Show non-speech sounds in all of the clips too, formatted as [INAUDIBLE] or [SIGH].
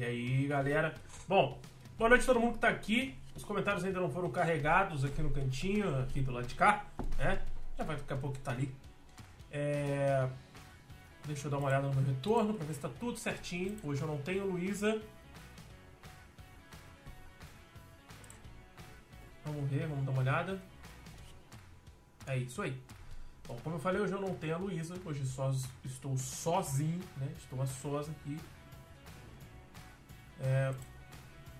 E aí, galera? Bom, boa noite a todo mundo que tá aqui. Os comentários ainda não foram carregados aqui no cantinho, aqui do lado de cá, né? Já vai ficar a pouco que tá ali. É... Deixa eu dar uma olhada no meu retorno pra ver se tá tudo certinho. Hoje eu não tenho Luísa. Vamos ver, vamos dar uma olhada. É isso aí. Bom, como eu falei, hoje eu não tenho a Luísa. Hoje só estou sozinho, né? Estou a sós aqui. É,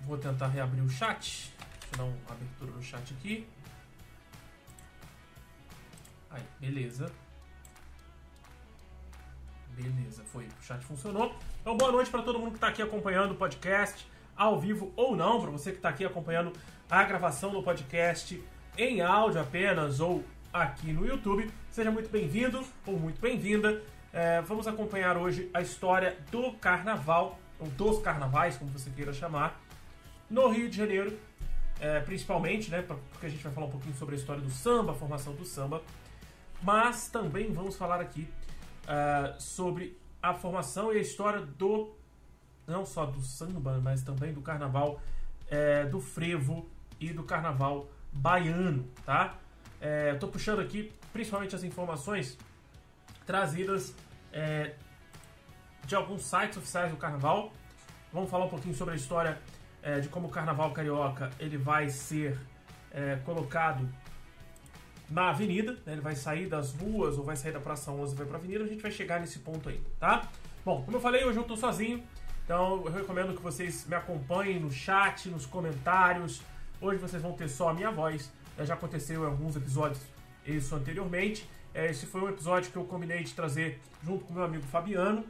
vou tentar reabrir o chat. Deixa eu dar uma abertura no chat aqui. Aí, beleza. Beleza, foi. O chat funcionou. Então, boa noite para todo mundo que está aqui acompanhando o podcast, ao vivo ou não, para você que está aqui acompanhando a gravação do podcast em áudio apenas ou aqui no YouTube. Seja muito bem-vindo ou muito bem-vinda. É, vamos acompanhar hoje a história do carnaval, ou dos carnavais, como você queira chamar, no Rio de Janeiro, é, principalmente, né, porque a gente vai falar um pouquinho sobre a história do samba, a formação do samba, mas também vamos falar aqui uh, sobre a formação e a história do não só do samba, mas também do carnaval é, do frevo e do carnaval baiano, tá? É, Estou puxando aqui principalmente as informações trazidas é, de alguns sites oficiais do carnaval. Vamos falar um pouquinho sobre a história é, de como o carnaval carioca ele vai ser é, colocado na avenida, né? ele vai sair das ruas ou vai sair da Praça 11 e vai para avenida, a gente vai chegar nesse ponto ainda, tá? Bom, como eu falei, hoje eu estou sozinho, então eu recomendo que vocês me acompanhem no chat, nos comentários. Hoje vocês vão ter só a minha voz, já aconteceu em alguns episódios isso anteriormente. É, esse foi um episódio que eu combinei de trazer junto com meu amigo Fabiano.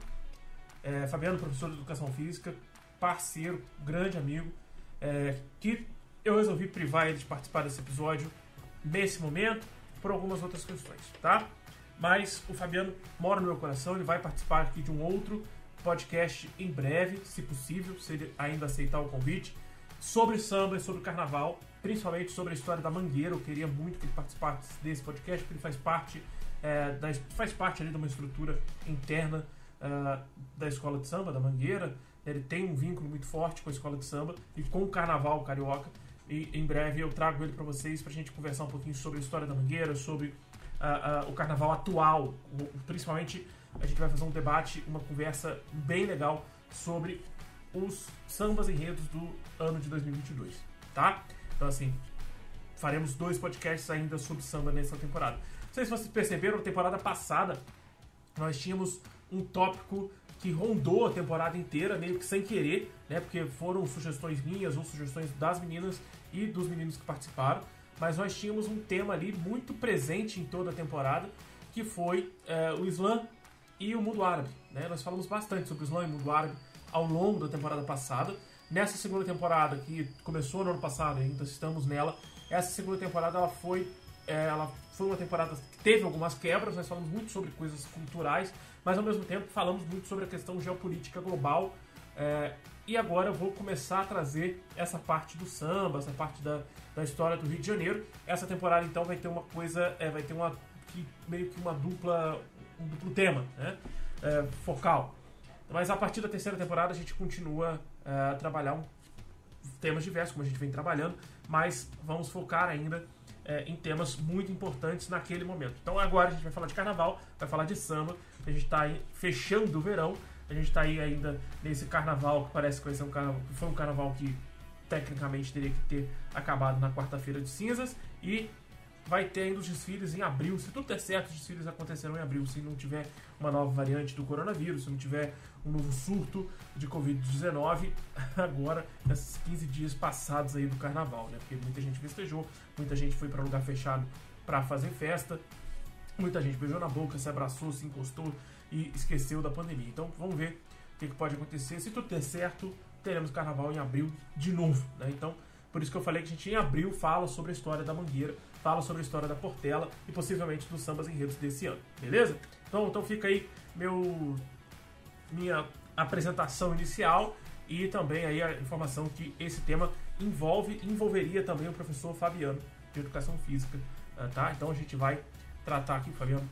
É, Fabiano, professor de Educação Física, parceiro, grande amigo, é, que eu resolvi privar ele de participar desse episódio nesse momento por algumas outras questões, tá? Mas o Fabiano mora no meu coração, ele vai participar aqui de um outro podcast em breve, se possível, se ele ainda aceitar o convite, sobre samba e sobre carnaval, principalmente sobre a história da Mangueira. Eu queria muito que ele participasse desse podcast, porque ele faz parte, é, faz parte ali de uma estrutura interna uh, da escola de samba, da Mangueira. Ele tem um vínculo muito forte com a escola de samba e com o carnaval carioca. E em breve eu trago ele para vocês para a gente conversar um pouquinho sobre a história da Mangueira, sobre uh, uh, o carnaval atual. Principalmente a gente vai fazer um debate, uma conversa bem legal sobre os sambas enredos do ano de 2022, tá? Então assim, faremos dois podcasts ainda sobre samba nessa temporada. Não sei se vocês perceberam, na temporada passada nós tínhamos um tópico que rondou a temporada inteira, meio que sem querer, né? Porque foram sugestões minhas ou sugestões das meninas e dos meninos que participaram, mas nós tínhamos um tema ali muito presente em toda a temporada, que foi é, o Islã e o mundo árabe. Né? Nós falamos bastante sobre o Islã e o mundo árabe ao longo da temporada passada. Nessa segunda temporada, que começou no ano passado, ainda estamos nela, essa segunda temporada ela foi, é, ela foi uma temporada teve algumas quebras, nós falamos muito sobre coisas culturais, mas ao mesmo tempo falamos muito sobre a questão geopolítica global. É, e agora eu vou começar a trazer essa parte do samba, essa parte da, da história do Rio de Janeiro. Essa temporada então vai ter uma coisa, é, vai ter uma que, meio que uma dupla, um duplo tema, né? É, focal. Mas a partir da terceira temporada a gente continua a trabalhar um, temas diversos, como a gente vem trabalhando, mas vamos focar ainda é, em temas muito importantes naquele momento. Então agora a gente vai falar de carnaval, vai falar de samba, a gente está fechando o verão a gente está aí ainda nesse carnaval que parece que vai ser um carnaval, foi um carnaval que tecnicamente teria que ter acabado na quarta-feira de cinzas e vai ter ainda os desfiles em abril. Se tudo der certo, os desfiles acontecerão em abril. Se não tiver uma nova variante do coronavírus, se não tiver um novo surto de Covid-19, [LAUGHS] agora, nesses 15 dias passados aí do carnaval, né? Porque muita gente festejou, muita gente foi para lugar fechado para fazer festa, muita gente beijou na boca, se abraçou, se encostou e esqueceu da pandemia. Então vamos ver o que, que pode acontecer. Se tudo der certo, teremos carnaval em abril de novo. Né? Então, por isso que eu falei que a gente em abril fala sobre a história da Mangueira, fala sobre a história da Portela e possivelmente dos sambas enredos desse ano. Beleza? Então, então fica aí meu minha apresentação inicial e também aí a informação que esse tema envolve envolveria também o professor Fabiano de Educação Física, tá? Então a gente vai tratar aqui, Fabiano,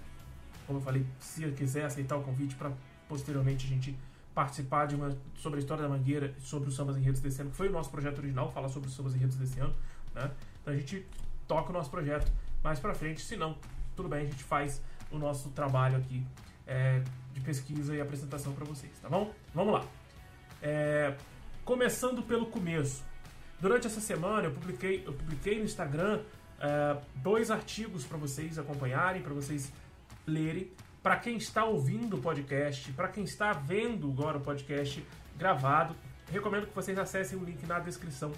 como eu falei, se quiser aceitar o convite para posteriormente a gente participar de uma, sobre a história da Mangueira, sobre os sambas enredos desse ano, que foi o nosso projeto original, falar sobre os sambas enredos desse ano. Né? Então a gente toca o nosso projeto mais pra frente, se não, tudo bem, a gente faz o nosso trabalho aqui é, de pesquisa e apresentação para vocês, tá bom? Vamos lá. É, começando pelo começo. Durante essa semana eu publiquei, eu publiquei no Instagram é, dois artigos para vocês acompanharem, para vocês lerem. Para quem está ouvindo o podcast, para quem está vendo agora o podcast gravado, recomendo que vocês acessem o link na descrição,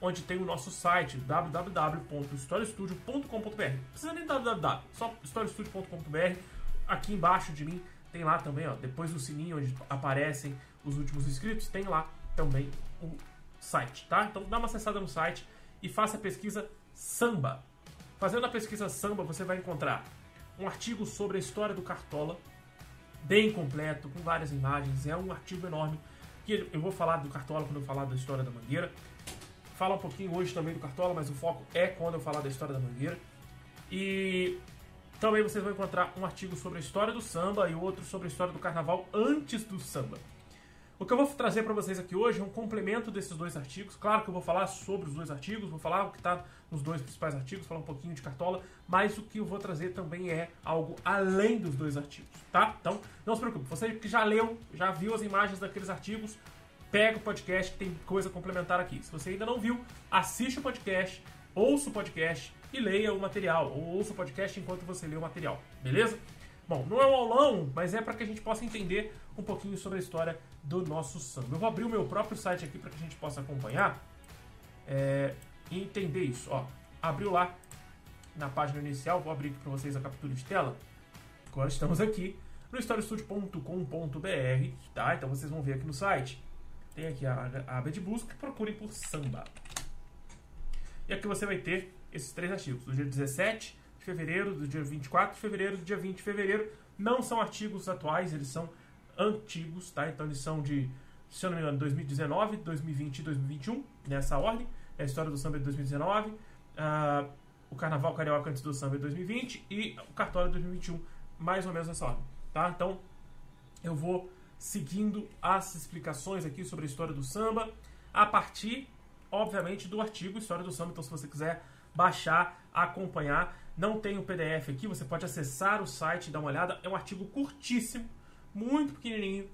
onde tem o nosso site www.historiestudio.com.br. Não precisa nem www, só historiestudio.com.br. Aqui embaixo de mim tem lá também, ó, depois do sininho onde aparecem os últimos inscritos, tem lá também o site, tá? Então dá uma acessada no site e faça a pesquisa samba. Fazendo a pesquisa samba, você vai encontrar um artigo sobre a história do Cartola, bem completo, com várias imagens. É um artigo enorme que eu vou falar do Cartola quando eu falar da história da Mangueira. Fala um pouquinho hoje também do Cartola, mas o foco é quando eu falar da história da Mangueira. E também vocês vão encontrar um artigo sobre a história do samba e outro sobre a história do carnaval antes do samba. O que eu vou trazer para vocês aqui hoje é um complemento desses dois artigos. Claro que eu vou falar sobre os dois artigos, vou falar o que está nos dois principais artigos, falar um pouquinho de cartola, mas o que eu vou trazer também é algo além dos dois artigos, tá? Então, não se preocupe, você que já leu, já viu as imagens daqueles artigos, pega o podcast que tem coisa complementar aqui. Se você ainda não viu, assiste o podcast, ouça o podcast e leia o material, ou ouça o podcast enquanto você lê o material, beleza? Bom, não é um aulão, mas é para que a gente possa entender um pouquinho sobre a história do nosso samba. Eu vou abrir o meu próprio site aqui para que a gente possa acompanhar é, e entender isso. Ó, abriu lá na página inicial, vou abrir aqui para vocês a captura de tela. Agora estamos aqui no historiestudio.com.br, tá? Então vocês vão ver aqui no site. Tem aqui a, a aba de busca, procurem por samba. E aqui você vai ter esses três artigos, do dia 17 de fevereiro, do dia 24 de fevereiro, do dia 20 de fevereiro. Não são artigos atuais, eles são antigos, tá? Então eles são de, se eu não me engano, 2019, 2020 e 2021, nessa ordem. É a história do samba de 2019, uh, o Carnaval Carioca antes do samba de 2020 e o Cartola de 2021, mais ou menos nessa ordem, tá? Então eu vou seguindo as explicações aqui sobre a história do samba a partir, obviamente, do artigo História do Samba. Então se você quiser baixar, acompanhar, não tem o PDF aqui, você pode acessar o site e dar uma olhada. É um artigo curtíssimo, muito pequenininho,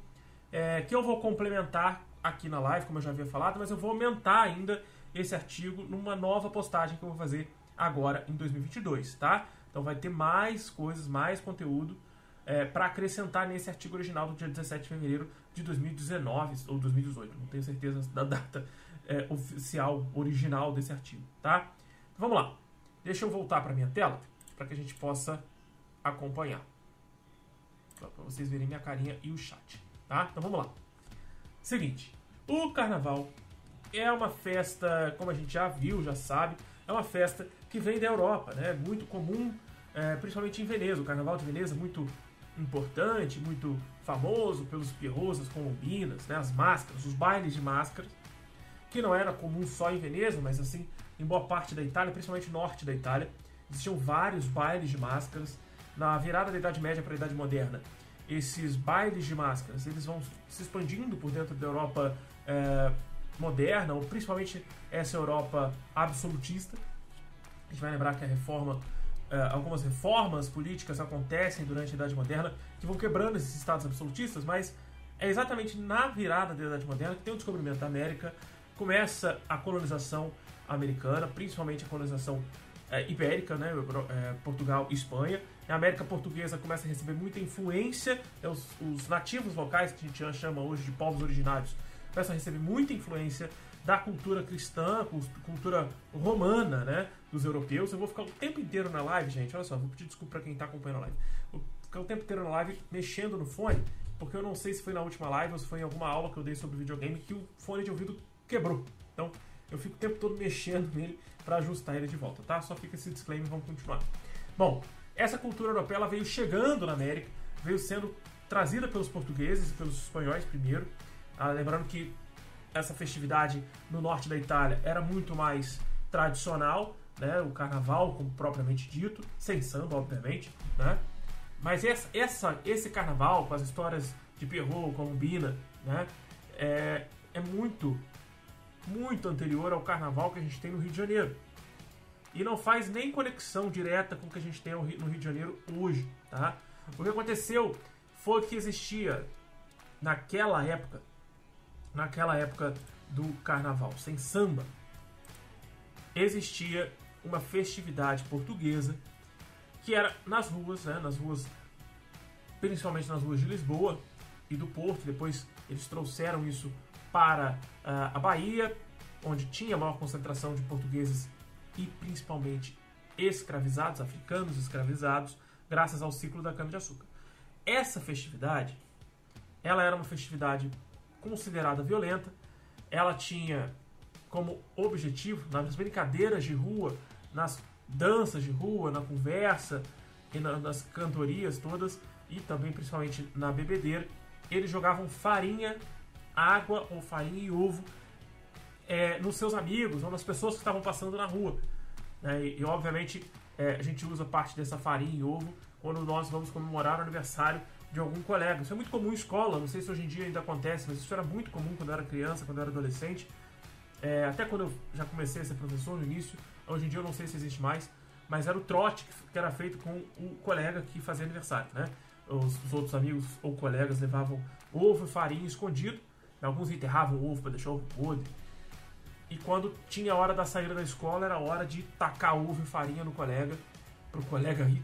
é, que eu vou complementar aqui na live, como eu já havia falado, mas eu vou aumentar ainda esse artigo numa nova postagem que eu vou fazer agora em 2022, tá? Então vai ter mais coisas, mais conteúdo é, para acrescentar nesse artigo original do dia 17 de fevereiro de 2019 ou 2018, não tenho certeza da data é, oficial, original desse artigo, tá? Então, vamos lá. Deixa eu voltar para minha tela para que a gente possa acompanhar. Para vocês verem minha carinha e o chat. Tá? Então vamos lá. Seguinte, o carnaval é uma festa, como a gente já viu, já sabe, é uma festa que vem da Europa, né? Muito comum, é, principalmente em Veneza. O carnaval de Veneza é muito importante, muito famoso pelos pierrosos, colombinas, né? as máscaras, os bailes de máscaras, que não era comum só em Veneza, mas assim em boa parte da Itália, principalmente norte da Itália. Existiam vários bailes de máscaras. Na virada da Idade Média para a Idade Moderna, esses bailes de máscaras eles vão se expandindo por dentro da Europa é, moderna, ou principalmente essa Europa absolutista. A gente vai lembrar que a reforma, algumas reformas políticas acontecem durante a Idade Moderna que vão quebrando esses estados absolutistas, mas é exatamente na virada da Idade Moderna que tem o descobrimento da América, começa a colonização americana, principalmente a colonização é, ibérica, né, é, Portugal e Espanha. A América Portuguesa começa a receber muita influência, né, os, os, nativos locais, que a gente chama hoje de povos originários, começam a receber muita influência da cultura cristã, cultura romana, né, dos europeus. Eu vou ficar o tempo inteiro na live, gente, olha só, vou pedir desculpa para quem está acompanhando a live. Vou ficar o tempo inteiro na live mexendo no fone, porque eu não sei se foi na última live ou se foi em alguma aula que eu dei sobre videogame que o fone de ouvido quebrou. Então, eu fico o tempo todo mexendo [LAUGHS] nele para ajustar ele de volta, tá? Só fica esse disclaimer, vamos continuar. Bom, essa cultura europeia ela veio chegando na América, veio sendo trazida pelos portugueses e pelos espanhóis primeiro. Ah, lembrando que essa festividade no norte da Itália era muito mais tradicional, né? O carnaval, como propriamente dito, sem samba, obviamente, né? Mas essa, essa, esse carnaval, com as histórias de Perrault, Colombina, né, é, é muito, muito anterior ao carnaval que a gente tem no Rio de Janeiro. E não faz nem conexão direta com o que a gente tem no Rio de Janeiro hoje. Tá? O que aconteceu foi que existia naquela época, naquela época do carnaval sem samba, existia uma festividade portuguesa que era nas ruas, né, nas ruas, principalmente nas ruas de Lisboa e do Porto. Depois eles trouxeram isso para uh, a Bahia, onde tinha maior concentração de portugueses e principalmente escravizados, africanos escravizados, graças ao ciclo da cana-de-açúcar. Essa festividade, ela era uma festividade considerada violenta, ela tinha como objetivo, nas brincadeiras de rua, nas danças de rua, na conversa e na, nas cantorias todas, e também principalmente na bebedeira, eles jogavam farinha, água ou farinha e ovo é, nos seus amigos ou nas pessoas que estavam passando na rua. Né? E, e, obviamente é, a gente usa parte dessa farinha e ovo quando nós vamos comemorar o aniversário de algum colega. Isso é muito comum em escola, não sei se hoje em dia ainda acontece, mas isso era muito comum quando eu era criança, quando eu era adolescente. É, até quando eu já comecei a ser professor no início, hoje em dia eu não sei se existe mais, mas era o trote que era feito com o colega que fazia aniversário, né? Os, os outros amigos ou colegas levavam ovo e farinha escondido, alguns enterravam o ovo para deixar o ovo podre. E quando tinha a hora da saída da escola, era hora de tacar ovo e farinha no colega, para o colega ir,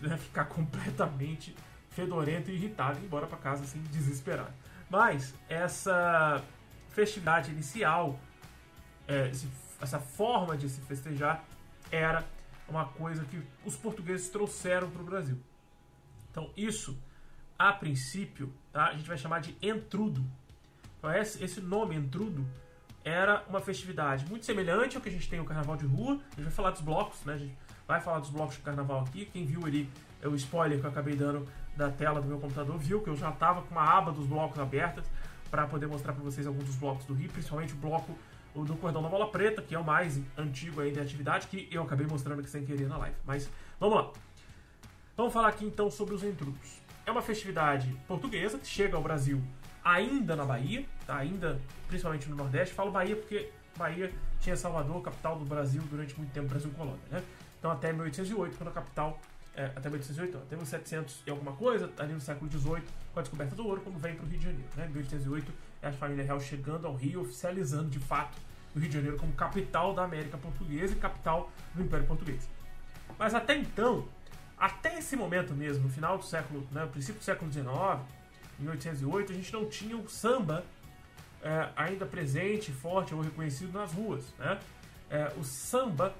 né, ficar completamente fedorento e irritado e embora para casa assim, desesperado. Mas essa festividade inicial é, esse, essa forma de se festejar era uma coisa que os portugueses trouxeram para o Brasil. Então, isso, a princípio, tá, a gente vai chamar de entrudo. Então, esse, esse nome, entrudo, era uma festividade muito semelhante ao que a gente tem no Carnaval de Rua. A gente vai falar dos blocos, né? A gente vai falar dos blocos de Carnaval aqui. Quem viu ali, é o spoiler que eu acabei dando da tela do meu computador, viu que eu já estava com uma aba dos blocos abertas para poder mostrar para vocês alguns dos blocos do Rio, principalmente o bloco do Cordão da Bola Preta, que é o mais antigo aí da atividade, que eu acabei mostrando aqui sem querer na live. Mas vamos lá. Vamos falar aqui então sobre os entrudos. É uma festividade portuguesa que chega ao Brasil ainda na Bahia, tá? ainda principalmente no Nordeste. Falo Bahia porque Bahia tinha Salvador, capital do Brasil, durante muito tempo, Brasil colônia. Né? Então até 1808, quando a capital é, até 1808, até 1700 e alguma coisa, ali no século XVIII, com a descoberta do ouro, quando vem para o Rio de Janeiro. Né? 1808 é a família real chegando ao Rio, oficializando de fato o Rio de Janeiro como capital da América Portuguesa e capital do Império Português. Mas até então, até esse momento mesmo, no final do século, né, princípio do século XIX, em 1808, a gente não tinha o samba é, ainda presente, forte ou reconhecido nas ruas. Né? É, o samba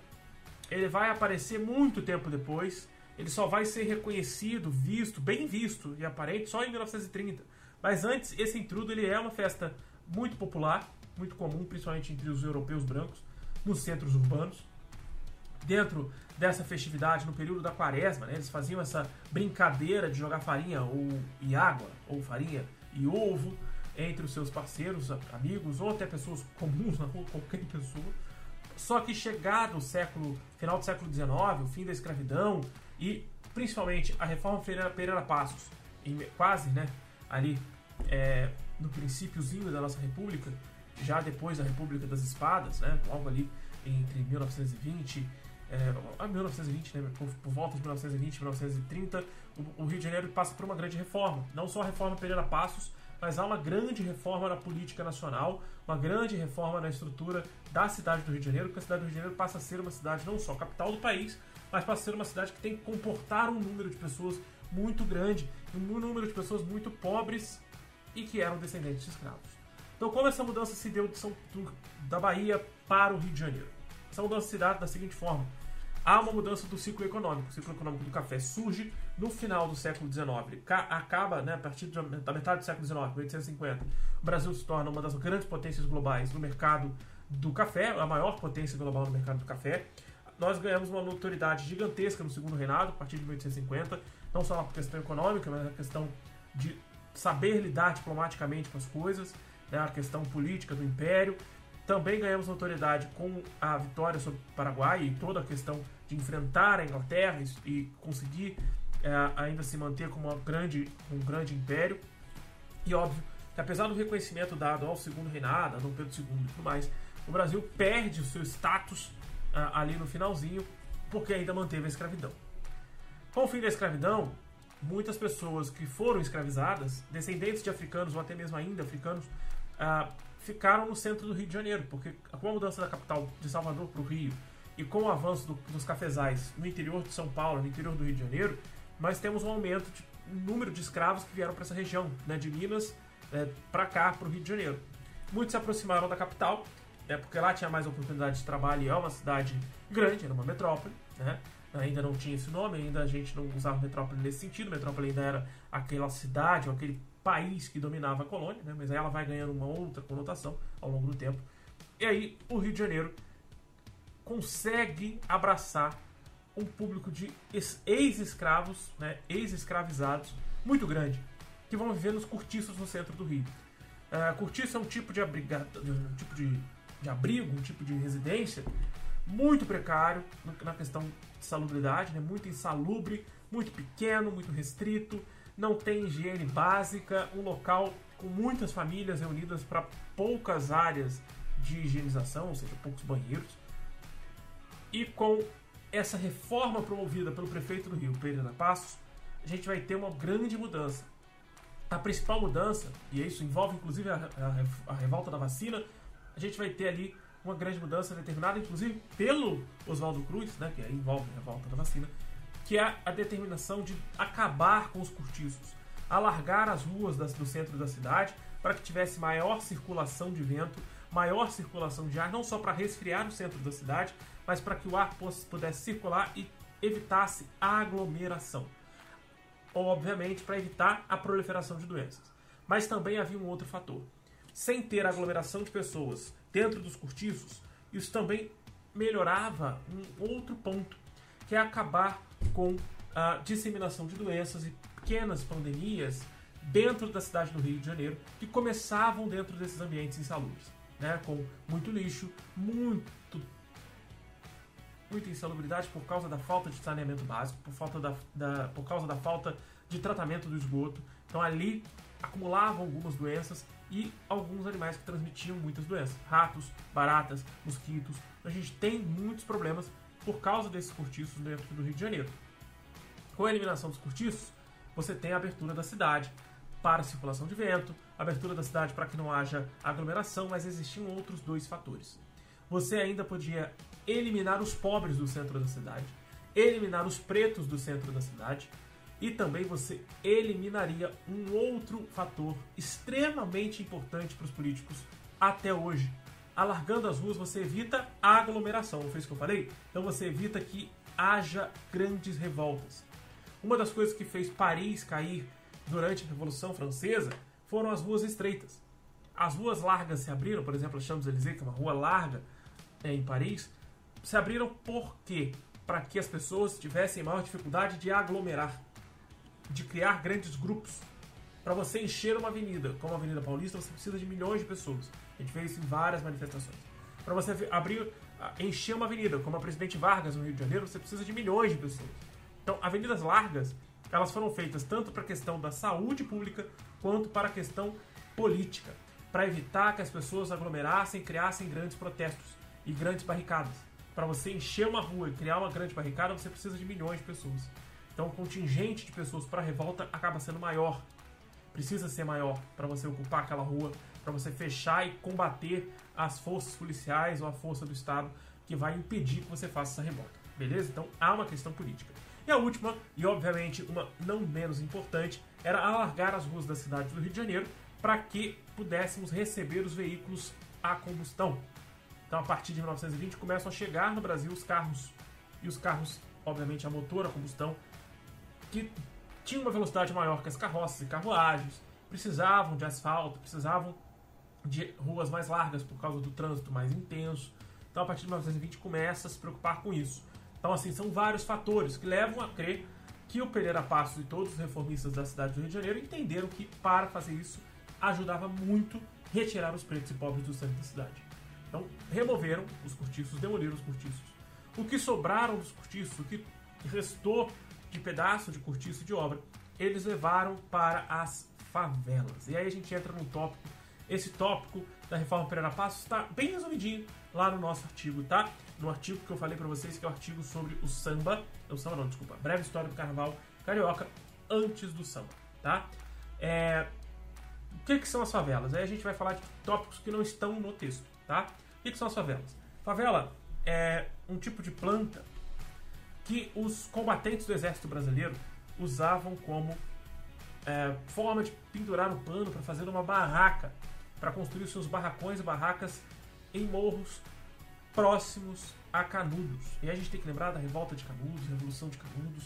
ele vai aparecer muito tempo depois, ele só vai ser reconhecido, visto, bem visto e aparente só em 1930. Mas antes, esse intrudo ele é uma festa muito popular, muito comum, principalmente entre os europeus brancos, nos centros urbanos. Dentro dessa festividade, no período da quaresma, né, eles faziam essa brincadeira de jogar farinha ou, e água, ou farinha e ovo entre os seus parceiros, amigos, ou até pessoas comuns na rua, [LAUGHS] qualquer pessoa. Só que chegado o século, final do século XIX, o fim da escravidão e principalmente a reforma Pereira, Pereira Passos, em, quase né, ali é, no princípiozinho da nossa república, já depois da República das Espadas, né, logo ali entre 1920 é, 1920, né, por, por, volta de 1920 1930, o, o, Rio de Janeiro passa por uma grande reforma. Não só a reforma Pereira Passos, mas há uma grande reforma na política nacional, uma grande reforma na estrutura da cidade do Rio de Janeiro, porque a cidade do Rio de Janeiro passa a ser uma cidade não só capital do país, mas passa a ser uma cidade que tem que comportar um número de pessoas muito grande, um número de pessoas muito pobres e que eram descendentes de escravos. Então, como essa mudança se deu de São, do, da Bahia para o Rio de Janeiro? Essa mudança se dá da seguinte forma: há uma mudança do ciclo econômico. O ciclo econômico do café surge no final do século XIX, acaba né, a partir da metade do século XIX, 1850. O Brasil se torna uma das grandes potências globais no mercado do café, a maior potência global no mercado do café. Nós ganhamos uma notoriedade gigantesca no segundo reinado, a partir de 1850, não só na questão econômica, mas na questão de saber lidar diplomaticamente com as coisas, né, a questão política do império. Também ganhamos notoriedade com a vitória sobre o Paraguai e toda a questão de enfrentar a Inglaterra e, conseguir é, ainda se manter como grande, um grande império. E óbvio, que apesar do reconhecimento dado ao segundo reinado, a Dom Pedro II e tudo mais, o Brasil perde o seu status ali no finalzinho porque ainda manteve a escravidão. Com o fim da escravidão, muitas pessoas que foram escravizadas, descendentes de africanos ou até mesmo ainda africanos, uh, ficaram no centro do Rio de Janeiro, porque com a mudança da capital de Salvador para o Rio e com o avanço do, dos cafezais no interior de São Paulo, no interior do Rio de Janeiro, nós temos um aumento de número de escravos que vieram para essa região, né, de Minas é, para cá, para o Rio de Janeiro. Muitos se aproximaram da capital, né, porque lá tinha mais oportunidade de trabalho e é uma cidade grande, era uma metrópole, né, ainda não tinha esse nome, ainda a gente não usava metrópole nesse sentido, metrópole ainda era aquela cidade ou aquele país que dominava a colônia, né, mas aí ela vai ganhando uma outra conotação ao longo do tempo. E aí o Rio de Janeiro consegue abraçar um público de ex-escravos, né, ex-escravizados, muito grande, que vão viver nos cortiços no centro do Rio. Uh, cortiço é um tipo de, abriga, um tipo de, de abrigo, um tipo de residência muito precário na questão de salubridade, né, muito insalubre, muito pequeno, muito restrito, não tem higiene básica, um local com muitas famílias reunidas para poucas áreas de higienização, ou seja, poucos banheiros, e com essa reforma promovida pelo prefeito do Rio, Pereira Passos, a gente vai ter uma grande mudança. A principal mudança, e isso envolve inclusive a, a, a revolta da vacina, a gente vai ter ali uma grande mudança determinada, inclusive pelo Oswaldo Cruz, né, que envolve a revolta da vacina, que é a determinação de acabar com os cortiços, alargar as ruas das, do centro da cidade para que tivesse maior circulação de vento, maior circulação de ar, não só para resfriar o centro da cidade, mas para que o ar pudesse circular e evitasse a aglomeração. Obviamente, para evitar a proliferação de doenças. Mas também havia um outro fator. Sem ter aglomeração de pessoas dentro dos cortiços, isso também melhorava um outro ponto, que é acabar com a disseminação de doenças e pequenas pandemias dentro da cidade do Rio de Janeiro, que começavam dentro desses ambientes insalubres, né, com muito lixo, muito muita insalubridade por causa da falta de saneamento básico, por, falta da, da, por causa da falta de tratamento do esgoto. Então ali acumulavam algumas doenças e alguns animais que transmitiam muitas doenças. Ratos, baratas, mosquitos. A gente tem muitos problemas por causa desses cortiços dentro do Rio de Janeiro. Com a eliminação dos cortiços, você tem a abertura da cidade para circulação de vento, abertura da cidade para que não haja aglomeração, mas existiam outros dois fatores. Você ainda podia eliminar os pobres do centro da cidade, eliminar os pretos do centro da cidade e também você eliminaria um outro fator extremamente importante para os políticos até hoje. Alargando as ruas, você evita a aglomeração, não foi isso que eu falei? Então você evita que haja grandes revoltas. Uma das coisas que fez Paris cair durante a Revolução Francesa foram as ruas estreitas. As ruas largas se abriram, por exemplo, a Champs-Élysées, que é uma rua larga é, em Paris, se abriram por quê? Para que as pessoas tivessem maior dificuldade de aglomerar, de criar grandes grupos. Para você encher uma avenida, como a Avenida Paulista, você precisa de milhões de pessoas. A gente vê isso em várias manifestações. Para você abrir, encher uma avenida, como a Presidente Vargas no Rio de Janeiro, você precisa de milhões de pessoas. Então, avenidas largas, elas foram feitas tanto para a questão da saúde pública quanto para a questão política, para evitar que as pessoas aglomerassem e criassem grandes protestos e grandes barricadas para você encher uma rua e criar uma grande barricada, você precisa de milhões de pessoas. Então, o contingente de pessoas para a revolta acaba sendo maior. Precisa ser maior para você ocupar aquela rua, para você fechar e combater as forças policiais ou a força do Estado que vai impedir que você faça essa revolta. Beleza? Então, há uma questão política. E a última, e obviamente uma não menos importante, era alargar as ruas da cidade do Rio de Janeiro para que pudéssemos receber os veículos a combustão. Então, a partir de 1920, começam a chegar no Brasil os carros, e os carros, obviamente, a motor, a combustão, que tinham uma velocidade maior que as carroças e carruagens, precisavam de asfalto, precisavam de ruas mais largas por causa do trânsito mais intenso. Então, a partir de 1920, começa a se preocupar com isso. Então, assim, são vários fatores que levam a crer que o Pereira Passos e todos os reformistas da cidade do Rio de Janeiro entenderam que, para fazer isso, ajudava muito retirar os pretos e pobres do centro da cidade. Então, removeram os cortiços, demoliram os cortiços. O que sobraram dos cortiços, o que restou de pedaço de cortiço de obra, eles levaram para as favelas. E aí a gente entra num tópico. Esse tópico da reforma Pereira Passos está bem resumidinho lá no nosso artigo, tá? No artigo que eu falei para vocês, que é o artigo sobre o samba. O samba não, desculpa. Breve história do carnaval carioca antes do samba, tá? É, o que, que, são as favelas? Aí a gente vai falar de tópicos que não estão no texto, tá? O que, que são as favelas? Favela é um tipo de planta que os combatentes do exército brasileiro usavam como é, forma de pendurar o pano para fazer uma barraca, para construir seus barracões e barracas em morros próximos a Canudos. E a gente tem que lembrar da revolta de Canudos, Revolução de Canudos,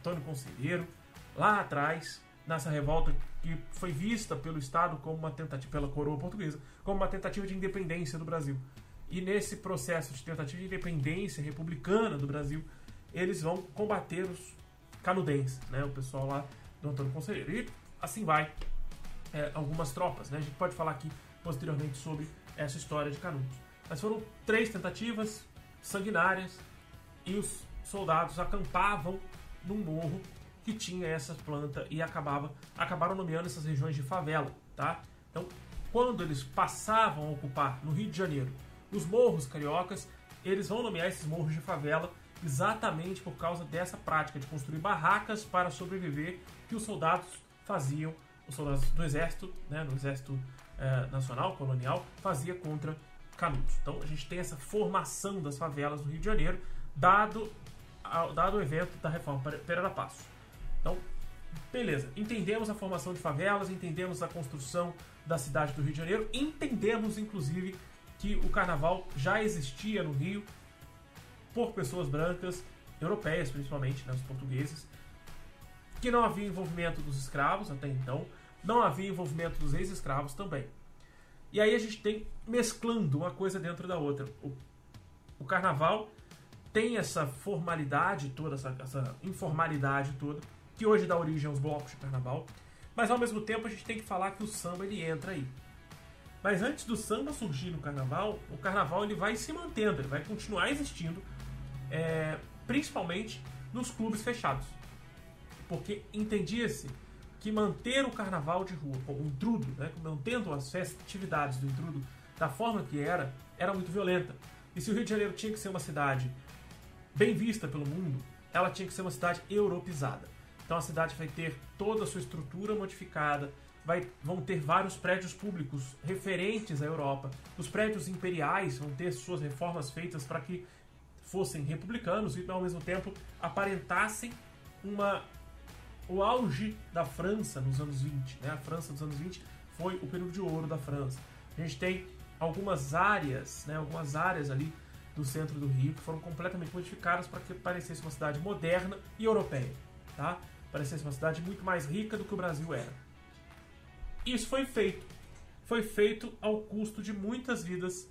Antônio Conselheiro, lá atrás, nessa revolta que foi vista pelo Estado como uma tentativa, pela coroa portuguesa, como uma tentativa de independência do Brasil. E nesse processo de tentativa de independência republicana do Brasil, eles vão combater os canudenses, né? o pessoal lá do Antônio Conselheiro. E assim vai é, algumas tropas. Né? A gente pode falar aqui posteriormente sobre essa história de Canudos. Mas foram três tentativas sanguinárias e os soldados acampavam num morro que tinha essa planta e acabava, acabaram nomeando essas regiões de favela. Tá? Então, quando eles passavam a ocupar no Rio de Janeiro os morros cariocas, eles vão nomear esses morros de favela exatamente por causa dessa prática de construir barracas para sobreviver que os soldados faziam, os soldados do exército, né, no exército eh, nacional, colonial, fazia contra Canudos. Então a gente tem essa formação das favelas no Rio de Janeiro, dado, dado o evento da reforma Pereira Passo. Então, beleza, entendemos a formação de favelas, entendemos a construção da cidade do Rio de Janeiro, entendemos inclusive que o carnaval já existia no Rio por pessoas brancas, europeias principalmente, né, os portugueses, que não havia envolvimento dos escravos até então, não havia envolvimento dos ex-escravos também. E aí a gente tem mesclando uma coisa dentro da outra. O, o carnaval tem essa formalidade toda, essa, essa, informalidade toda, que hoje dá origem aos blocos de carnaval, mas ao mesmo tempo a gente tem que falar que o samba ele entra aí. Mas antes do samba surgir no carnaval, o carnaval ele vai se mantendo, ele vai continuar existindo, é, principalmente nos clubes fechados. Porque entendia-se que manter o carnaval de rua, como um intrudo, né, mantendo as festividades do intrudo da forma que era, era muito violenta. E se o Rio de Janeiro tinha que ser uma cidade bem vista pelo mundo, ela tinha que ser uma cidade europeizada. Então a cidade vai ter toda a sua estrutura modificada, vai, vão ter vários prédios públicos referentes à Europa. Os prédios imperiais vão ter suas reformas feitas para que fossem republicanos e ao mesmo tempo aparentassem uma o auge da França nos anos 20. Né? A França dos anos 20 foi o período de ouro da França. A gente tem algumas áreas, né, algumas áreas ali do centro do Rio que foram completamente modificadas para que parecesse uma cidade moderna e europeia, tá? Parecesse uma cidade muito mais rica do que o Brasil era. Isso foi feito. Foi feito ao custo de muitas vidas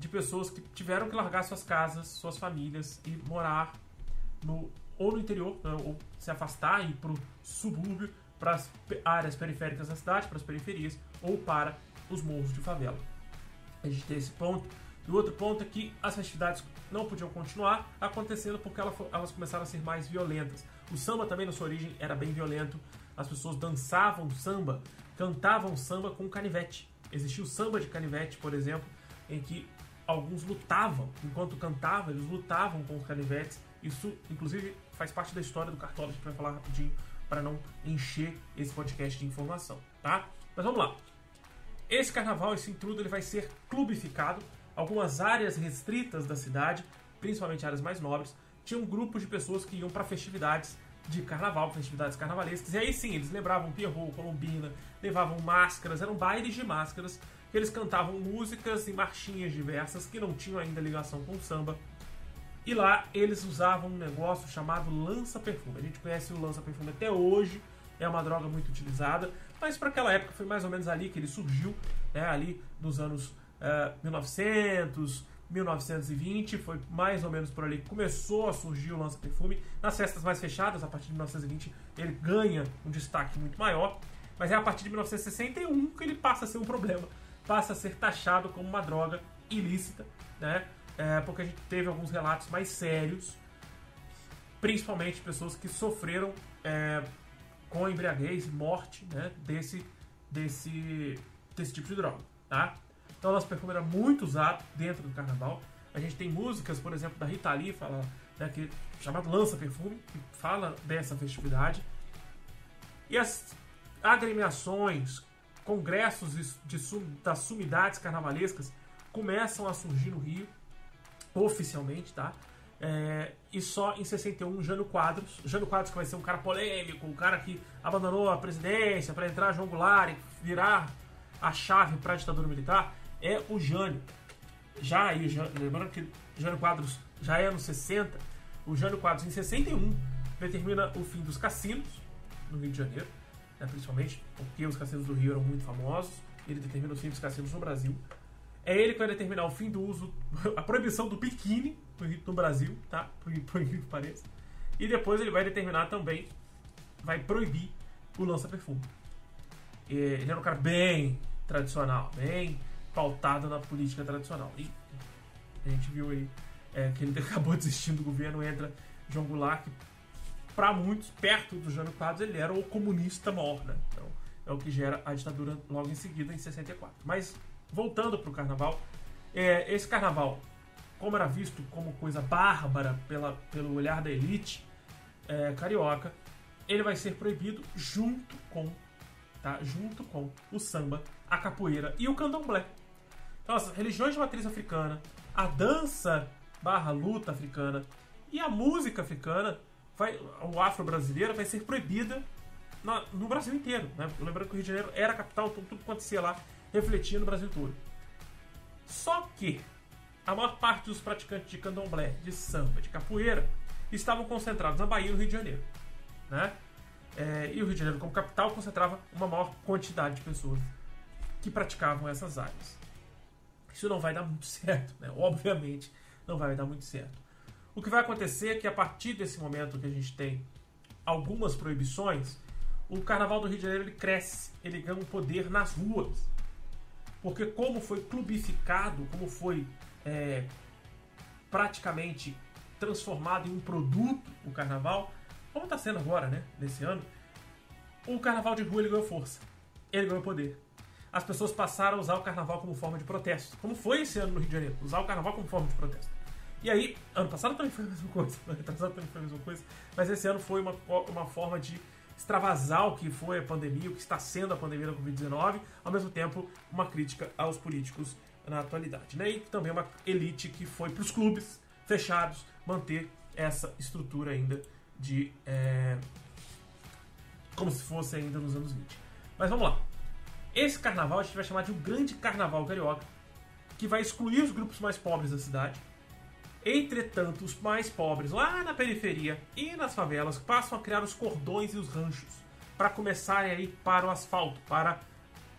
de pessoas que tiveram que largar suas casas, suas famílias e morar no ou no interior, né, ou se afastar e ir para o subúrbio, para as áreas periféricas da cidade, para as periferias, ou para os morros de favela. A gente tem esse ponto. E o outro ponto é que as festividades não podiam continuar acontecendo porque elas começaram a ser mais violentas. O samba também, na sua origem, era bem violento. As pessoas dançavam samba, cantavam samba com canivete. Existia o samba de canivete, por exemplo, em que alguns lutavam, enquanto cantavam, eles lutavam com os canivetes. Isso, inclusive, faz parte da história do Cartola, a gente vai falar rapidinho para não encher esse podcast de informação, tá? Mas vamos lá. Esse carnaval, esse intrudo, ele vai ser clubificado. Algumas áreas restritas da cidade, principalmente áreas mais nobres, tinham grupos de pessoas que iam para festividades de carnaval, festividades carnavalescas. E aí sim, eles lembravam Pierrot, Colombina, levavam máscaras, eram bailes de máscaras, que eles cantavam músicas e marchinhas diversas que não tinham ainda ligação com o samba e lá eles usavam um negócio chamado lança-perfume. A gente conhece o lança-perfume até hoje, é uma droga muito utilizada, mas para aquela época foi mais ou menos ali que ele surgiu, né, ali nos anos uh, 1900, 1920, foi mais ou menos por ali que começou a surgir o lança-perfume. Nas festas mais fechadas, a partir de 1920, ele ganha um destaque muito maior, mas é a partir de 1961 que ele passa a ser um problema, passa a ser taxado como uma droga ilícita, né? é, porque a gente teve alguns relatos mais sérios, principalmente pessoas que sofreram é, com embriaguez morte né, desse, desse, desse tipo de droga. Tá? Então, o nosso perfume era muito usado dentro do carnaval. A gente tem músicas, por exemplo, da Rita Lee, fala, né, que, chamado Lança Perfume, que fala dessa festividade. E as agremiações, congressos de, de, das sumidades carnavalescas começam a surgir no Rio, oficialmente, tá? É, e só em 61, Jânio Quadros. Jânio Quadros que vai ser um cara polêmico, um cara que abandonou a presidência para entrar João Goulart e virar a chave para a ditadura militar, é o Jânio. Já aí, lembrando que Jânio Quadros já é nos 60, o Jânio Quadros em 61 determina o fim dos cassinos no Rio de Janeiro, né, principalmente porque os cassinos do Rio eram muito famosos. Ele determina o fim dos cassinos no Brasil. É ele que vai determinar o fim do uso, [LAUGHS] a proibição do biquíni no Brasil, tá? [LAUGHS] Por incrível que pareça. E depois ele vai determinar também, vai proibir o lança-perfume. Ele era um cara bem tradicional, bem pautado na política tradicional. E a gente viu aí é, que ele [LAUGHS] acabou desistindo do governo, entra João Goulart, que para muitos, perto do Jânio Quadros, ele era o comunista maior, né? Então, é o que gera a ditadura logo em seguida, em 64. Mas, voltando para o carnaval, é, esse carnaval, como era visto como coisa bárbara pela, pelo olhar da elite é, carioca, ele vai ser proibido junto com, tá? junto com o samba, a capoeira e o candomblé. Então, as religiões de matriz africana, a dança barra luta africana e a música africana, vai, o afro-brasileiro, vai ser proibida na, no Brasil inteiro. Né? Lembrando que o Rio de Janeiro era a capital, então tudo acontecia lá refletia no Brasil todo. Só que a maior parte dos praticantes de candomblé, de samba, de capoeira, estavam concentrados na Bahia e no Rio de Janeiro. Né? É, e o Rio de Janeiro, como capital, concentrava uma maior quantidade de pessoas que praticavam essas áreas. Isso não vai dar muito [LAUGHS] certo, né? obviamente não vai dar muito certo. O que vai acontecer é que a partir desse momento que a gente tem algumas proibições, o Carnaval do Rio de Janeiro ele cresce, ele ganha um poder nas ruas. Porque como foi clubificado, como foi é, praticamente transformado em um produto o Carnaval, como está sendo agora, né, nesse ano, o Carnaval de rua ele ganhou força, ele ganhou poder. As pessoas passaram a usar o Carnaval como forma de protesto, como foi esse ano no Rio de Janeiro, usar o Carnaval como forma de protesto. E aí, ano passado também foi a mesma coisa, [LAUGHS] ano passado também foi a mesma coisa, mas esse ano foi uma, uma forma de extravasar o que foi a pandemia, o que está sendo a pandemia da Covid-19, ao mesmo tempo uma crítica aos políticos na atualidade. Né? E também uma elite que foi para os clubes fechados manter essa estrutura ainda de. É, como se fosse ainda nos anos 20. Mas vamos lá. Esse carnaval a gente vai chamar de um grande carnaval carioca, que vai excluir os grupos mais pobres da cidade Entretanto, os mais pobres lá na periferia e nas favelas passam a criar os cordões e os ranchos para começarem a ir para o asfalto, para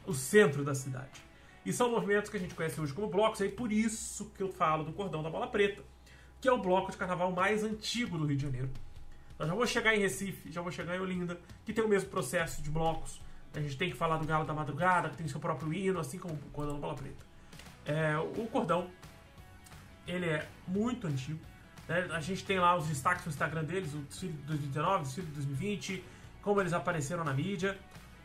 o centro da cidade. E são movimentos que a gente conhece hoje como blocos, e é por isso que eu falo do Cordão da Bola Preta, que é o bloco de carnaval mais antigo do Rio de Janeiro. Eu já vou chegar em Recife, já vou chegar em Olinda, que tem o mesmo processo de blocos. A gente tem que falar do Galo da Madrugada, que tem seu próprio hino, assim como o Cordão da Bola Preta. É, o cordão ele é muito antigo. Né? A gente tem lá os destaques no Instagram deles, o desfile de 2019, o desfile de 2020, como eles apareceram na mídia.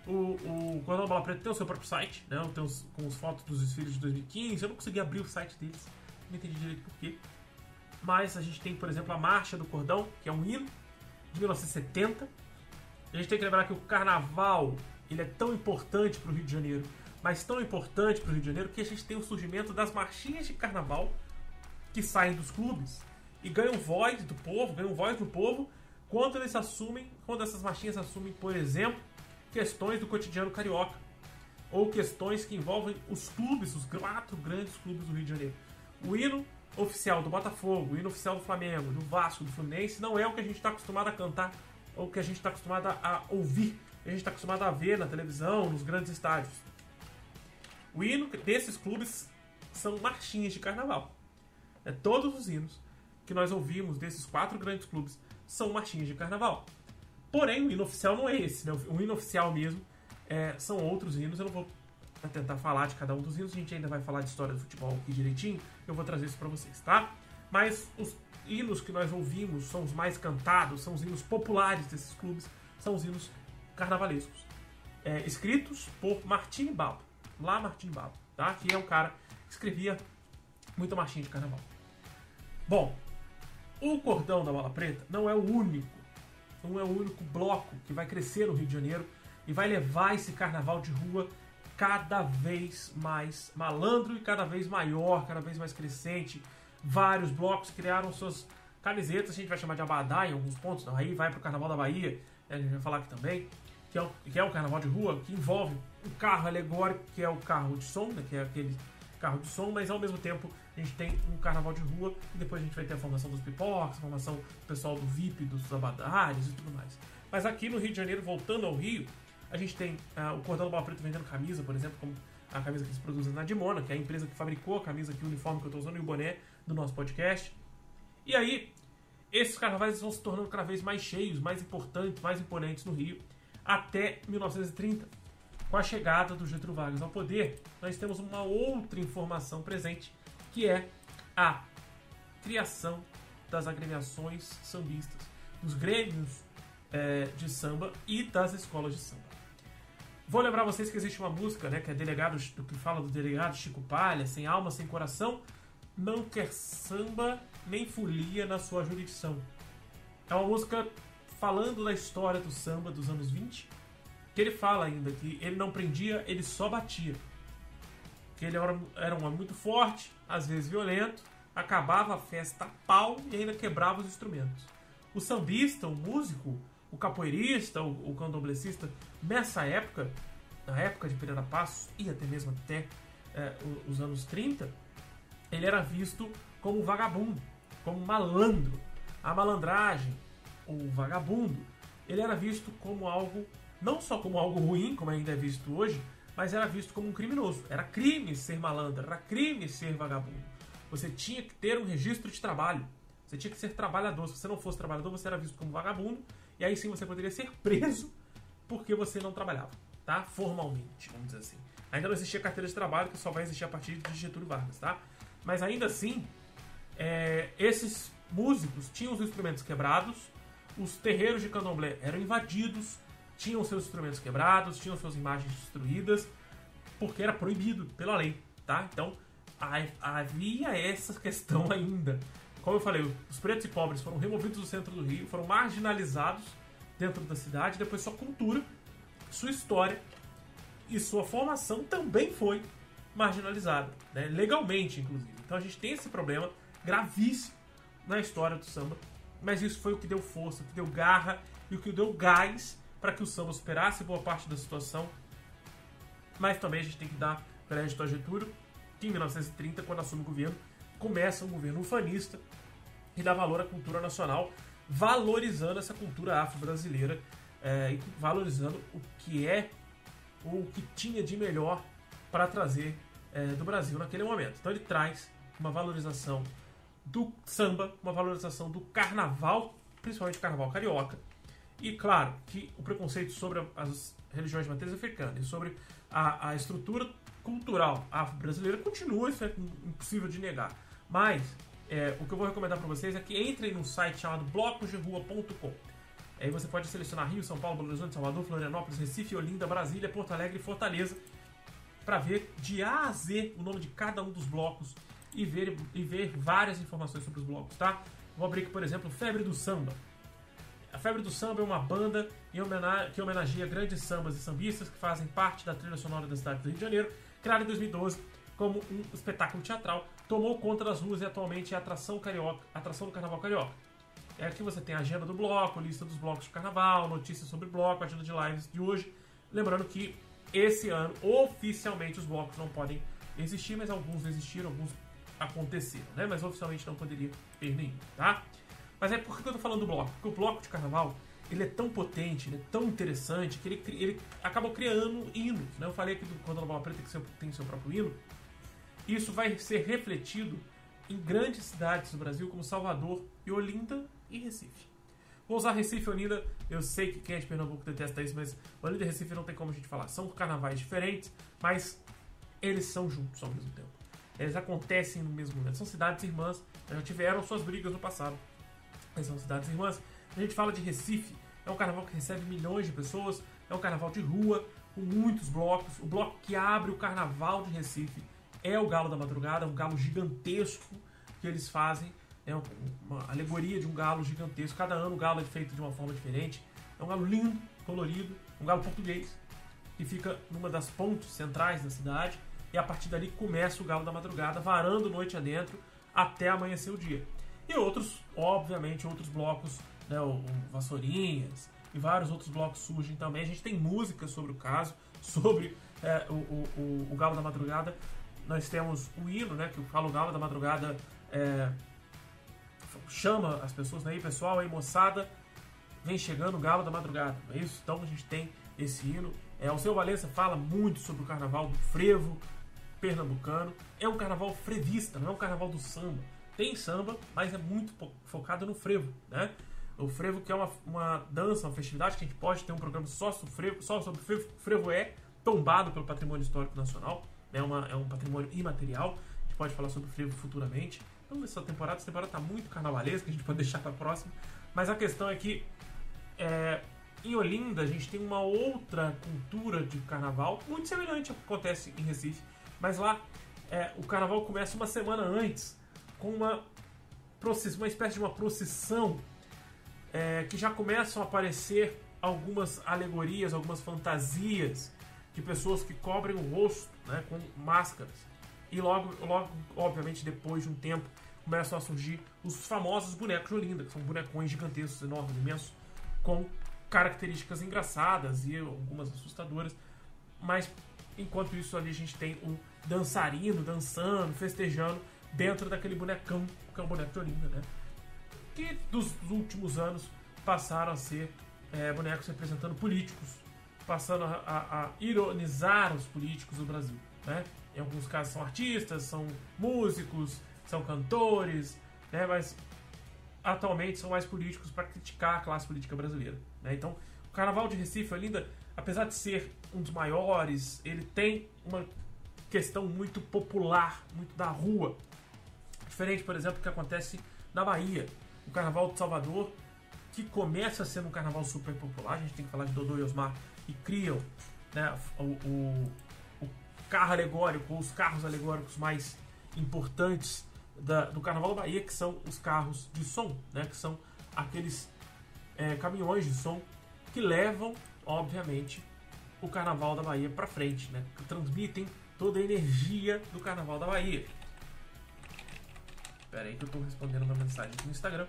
O, o Cordão Bola Preta tem o seu próprio site, né? tem os, com as fotos dos desfiles de 2015. Eu não consegui abrir o site deles, não entendi direito porquê. Mas a gente tem, por exemplo, a Marcha do Cordão, que é um hino de 1970. A gente tem que lembrar que o carnaval ele é tão importante para o Rio de Janeiro, mas tão importante para o Rio de Janeiro que a gente tem o surgimento das marchinhas de carnaval que saem dos clubes e ganham voz do povo, ganham voz do povo quando eles assumem, quando essas marchinhas assumem, por exemplo, questões do cotidiano carioca ou questões que envolvem os clubes, os quatro grandes clubes do Rio de Janeiro. O hino oficial do Botafogo, o hino oficial do Flamengo, do Vasco, do Fluminense não é o que a gente está acostumado a cantar ou o que a gente está acostumado a ouvir, a gente está acostumado a ver na televisão, nos grandes estádios. O hino desses clubes são marchinhas de carnaval. É, todos os hinos que nós ouvimos desses quatro grandes clubes são marchinhas de carnaval. Porém, o hino oficial não é esse, né? O hino oficial mesmo é, são outros hinos. Eu não vou tentar falar de cada um dos hinos, a gente ainda vai falar de história do futebol aqui direitinho. Eu vou trazer isso para vocês, tá? Mas os hinos que nós ouvimos são os mais cantados, são os hinos populares desses clubes, são os hinos carnavalescos, é, escritos por Martini Babo, lá Martini Babo, tá? que é um cara que escrevia muita marchinha de carnaval. Bom, o Cordão da Bola Preta não é o único, não é o único bloco que vai crescer no Rio de Janeiro e vai levar esse carnaval de rua cada vez mais malandro e cada vez maior, cada vez mais crescente. Vários blocos criaram suas camisetas, a gente vai chamar de abadá em alguns pontos, aí vai para o Carnaval da Bahia, né, a gente vai falar aqui também, que é, o, que é o Carnaval de Rua, que envolve um carro alegórico, que é o carro de som, né, que é aquele carro de som, mas ao mesmo tempo a gente tem um carnaval de rua e depois a gente vai ter a formação dos pipocas, a formação do pessoal do VIP, dos abadares e tudo mais. Mas aqui no Rio de Janeiro, voltando ao Rio, a gente tem uh, o Cordão do Bola Preto vendendo camisa, por exemplo, como a camisa que eles produzem na Dimona, que é a empresa que fabricou a camisa aqui, o uniforme que eu estou usando e o boné do nosso podcast. E aí, esses carnavais vão se tornando cada vez mais cheios, mais importantes, mais imponentes no Rio, até 1930. Com a chegada do Getúlio Vargas ao poder, nós temos uma outra informação presente, que é a criação das agremiações sambistas, dos grêmios é, de samba e das escolas de samba. Vou lembrar vocês que existe uma música, né, que é delegado, que fala do delegado Chico Palha, sem alma, sem coração, não quer samba nem folia na sua jurisdição. É uma música falando da história do samba dos anos 20, que ele fala ainda que ele não prendia, ele só batia. Que ele era, era um homem muito forte, às vezes violento, acabava a festa a pau e ainda quebrava os instrumentos. O sambista, o músico, o capoeirista, o, o candomblessista, nessa época, na época de Pereira Passos e até mesmo até é, os anos 30, ele era visto como vagabundo, como malandro. A malandragem, o vagabundo, ele era visto como algo, não só como algo ruim, como ainda é visto hoje, mas era visto como um criminoso. Era crime ser malandro, era crime ser vagabundo. Você tinha que ter um registro de trabalho. Você tinha que ser trabalhador. Se você não fosse trabalhador, você era visto como vagabundo e aí sim você poderia ser preso porque você não trabalhava, tá? Formalmente, vamos dizer assim. Ainda não existia carteira de trabalho, que só vai existir a partir de Getúlio Vargas, tá? Mas ainda assim, é, esses músicos tinham os instrumentos quebrados, os terreiros de candomblé eram invadidos, tinham seus instrumentos quebrados, tinham suas imagens destruídas, porque era proibido pela lei, tá? Então havia essa [LAUGHS] questão ainda como eu falei, os pretos e pobres foram removidos do centro do Rio, foram marginalizados dentro da cidade, depois sua cultura, sua história e sua formação também foi marginalizada, né? legalmente, inclusive. Então a gente tem esse problema gravíssimo na história do samba, mas isso foi o que deu força, o que deu garra e o que deu gás para que o samba superasse boa parte da situação. Mas também a gente tem que dar crédito a Getúlio, que em 1930, quando assume o governo, começa um governo ufanista e dá valor à cultura nacional, valorizando essa cultura afro-brasileira é, e valorizando o que é ou o que tinha de melhor para trazer é, do Brasil naquele momento. Então ele traz uma valorização do samba, uma valorização do carnaval, principalmente carnaval carioca, e claro que o preconceito sobre as religiões de matriz africana e sobre a, a estrutura cultural afro-brasileira continua, isso é impossível de negar. Mas é, o que eu vou recomendar para vocês é que entrem num site chamado blocosderrua.com. Aí você pode selecionar Rio, São Paulo, Belo Horizonte, Salvador, Florianópolis, Recife, Olinda, Brasília, Porto Alegre e Fortaleza para ver de A a Z o nome de cada um dos blocos e ver, e ver várias informações sobre os blocos, tá? Vou abrir aqui, por exemplo, Febre do Samba. A Febre do Samba é uma banda que homenageia grandes sambas e sambistas que fazem parte da trilha sonora da cidade do Rio de Janeiro, criada em 2012 como um espetáculo teatral tomou conta das ruas e atualmente é atração, carioca, atração do Carnaval Carioca. É aqui você tem a agenda do bloco, lista dos blocos de carnaval, notícias sobre bloco, agenda de lives de hoje. Lembrando que esse ano, oficialmente, os blocos não podem existir, mas alguns existiram, alguns aconteceram, né? Mas oficialmente não poderia ter nenhum, tá? Mas é por que eu tô falando do bloco? Porque o bloco de carnaval, ele é tão potente, ele é tão interessante, que ele, ele acabou criando hinos, né? Eu falei aqui do Carnaval Preta que tem seu próprio hino, isso vai ser refletido em grandes cidades do Brasil, como Salvador Olinda e Recife. Vou usar Recife e Olinda, eu sei que quem é de Pernambuco detesta isso, mas Olinda e Recife não tem como a gente falar. São carnavais diferentes, mas eles são juntos ao mesmo tempo. Eles acontecem no mesmo momento. São cidades irmãs, já tiveram suas brigas no passado, mas são cidades irmãs. A gente fala de Recife, é um carnaval que recebe milhões de pessoas, É um carnaval de rua, com muitos blocos. O bloco que abre o carnaval de Recife é o Galo da Madrugada, um galo gigantesco que eles fazem. É uma alegoria de um galo gigantesco. Cada ano o galo é feito de uma forma diferente. É um galo lindo, colorido, um galo português, que fica numa das pontes centrais da cidade. E a partir dali começa o Galo da Madrugada, varando noite adentro até amanhecer o dia. E outros, obviamente, outros blocos, né, o, o Vassourinhas e vários outros blocos surgem também. A gente tem músicas sobre o caso, [LAUGHS] sobre é, o, o, o, Galo da Madrugada. Nós temos o hino, né, que fala o Galo da Madrugada é, chama as pessoas né, aí, pessoal, aí moçada, vem chegando o Galo da Madrugada. É isso? Então a gente tem esse hino. É, o seu Valença fala muito sobre o carnaval do frevo pernambucano. É um carnaval frevista, não é um carnaval do samba. Tem samba, mas é muito focado no frevo, né? O frevo que é uma, uma dança, uma festividade que a gente pode ter um programa só sobre frevo, só sobre frevo. Frevo é tombado pelo patrimônio histórico nacional, né? Uma, é um patrimônio imaterial. A gente pode falar sobre frevo futuramente. Então, essa temporada, essa temporada está muito carnavalesca, a gente pode [LAUGHS] deixar para próxima. Mas a questão é que é, em Olinda a gente tem uma outra cultura de carnaval muito semelhante ao que acontece em Recife, mas lá é, o carnaval começa uma semana antes com uma, uma espécie de uma procissão é, que já começam a aparecer algumas alegorias, algumas fantasias de pessoas que cobrem o rosto né, com máscaras. E logo, logo, obviamente, depois de um tempo, começam a surgir os famosos bonecos de Olinda, que são bonecões gigantescos, enormes, imensos, com características engraçadas e algumas assustadoras. Mas enquanto isso ali a gente tem o dançarino dançando, festejando dentro daquele bonecão, que é o boneco de Olinda, né? Que dos últimos anos passaram a ser é, bonecos representando políticos, passando a, a, a, ironizar os políticos do Brasil, né? Em alguns casos são artistas, são músicos, são cantores, né? Mas atualmente são mais políticos para criticar a classe política brasileira. Né? Então, o Carnaval de Recife, Olinda, apesar de ser um dos maiores, ele tem uma questão muito popular, muito da rua. Diferente, por exemplo, do que acontece na Bahia. O Carnaval de Salvador, que começa sendo um carnaval super popular, a gente tem que falar de Dodô e Osmar, e criam né, o, o, o carro alegórico, ou os carros alegóricos mais importantes da, do Carnaval da Bahia, que são os carros de som, né, que são aqueles é, caminhões de som que levam, obviamente, o Carnaval da Bahia para frente, né, que transmitem toda a energia do Carnaval da Bahia. Espera aí que eu estou respondendo uma mensagem no Instagram.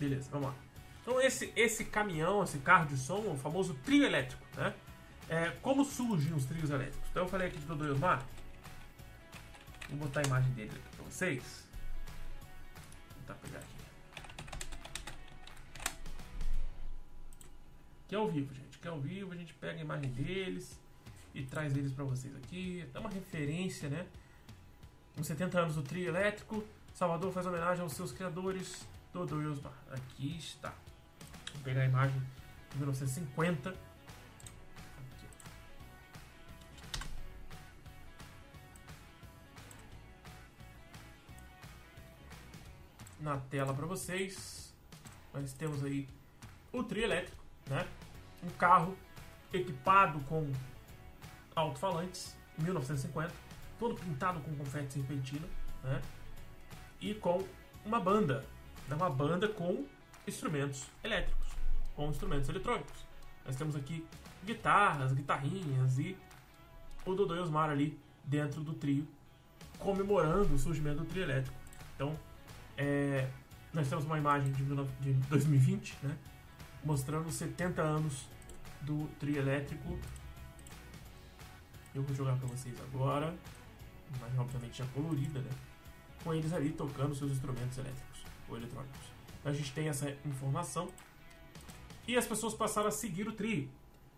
Beleza, vamos lá. Então esse, esse caminhão, esse carro de som, o famoso trio elétrico, né? É, como surgem os trios elétricos? Então eu falei aqui de Dodô Osmar. Vou botar a imagem dele aqui pra vocês. Vou tentar pegar aqui. É ao vivo, gente. Que é ao vivo, a gente pega a imagem deles e traz eles para vocês aqui. Dá uma referência, né? Nos 70 anos do trio elétrico, Salvador faz homenagem aos seus criadores Dodô e Osmar. Aqui está. Vou pegar a imagem de 1950. Aqui. Na tela para vocês. Nós temos aí o trio elétrico, né? Um carro equipado com alto-falantes, 1950, todo pintado com confete serpentina, né? E com uma banda é uma banda com instrumentos elétricos, com instrumentos eletrônicos. Nós temos aqui guitarras, guitarrinhas e o Dodô e Osmar ali dentro do trio, comemorando o surgimento do trio elétrico. Então, é, nós temos uma imagem de 2020, né, mostrando os 70 anos do trio elétrico. Eu vou jogar para vocês agora, mas obviamente já colorida, né, com eles ali tocando seus instrumentos elétricos ou eletrônicos. Então a gente tem essa informação. E as pessoas passaram a seguir o trio.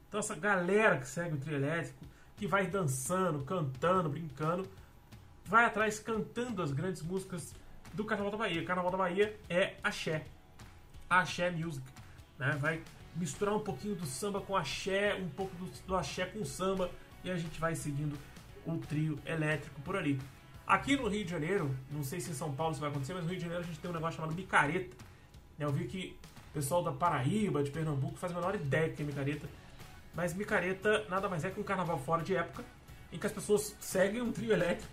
Então essa galera que segue o trio elétrico, que vai dançando, cantando, brincando, vai atrás cantando as grandes músicas do Carnaval da Bahia. Carnaval da Bahia é axé. Axé music. Né? Vai misturar um pouquinho do samba com axé, um pouco do, do axé com samba. e a gente vai seguindo o trio elétrico por ali. Aqui no Rio de Janeiro, não sei se em São Paulo isso vai acontecer, mas no Rio de Janeiro a gente tem um negócio chamado micareta. Eu vi que o pessoal da Paraíba, de Pernambuco, faz a menor ideia que é micareta. Mas micareta nada mais é que um carnaval fora de época, em que as pessoas seguem um trio elétrico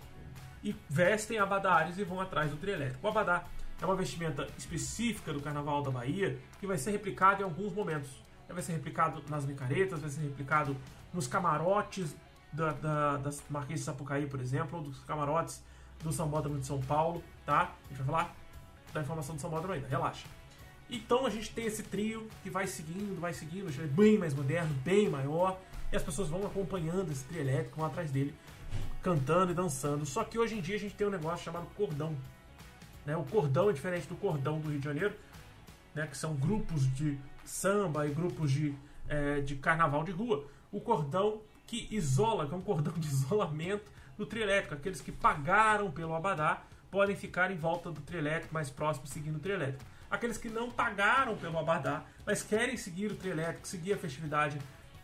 e vestem abadares e vão atrás do trio elétrico. O abadá é uma vestimenta específica do Carnaval da Bahia que vai ser replicado em alguns momentos. Vai ser replicado nas micaretas, vai ser replicado nos camarotes da, da, das Marquês de Sapucaí, por exemplo, ou dos camarotes do São Bódromo de São Paulo, tá? A gente vai falar da informação do São Bódromo ainda, relaxa. Então a gente tem esse trio que vai seguindo, vai seguindo, é bem mais moderno, bem maior, e as pessoas vão acompanhando esse trio elétrico, vão atrás dele, cantando e dançando. Só que hoje em dia a gente tem um negócio chamado cordão. Né? O cordão é diferente do cordão do Rio de Janeiro, né? que são grupos de samba e grupos de, é, de carnaval de rua. O cordão que isola, que é um cordão de [LAUGHS] isolamento do trio elétrico. Aqueles que pagaram pelo Abadá podem ficar em volta do trio elétrico mais próximo, seguindo o trio elétrico. Aqueles que não pagaram pelo Abadá, mas querem seguir o trio elétrico, seguir a festividade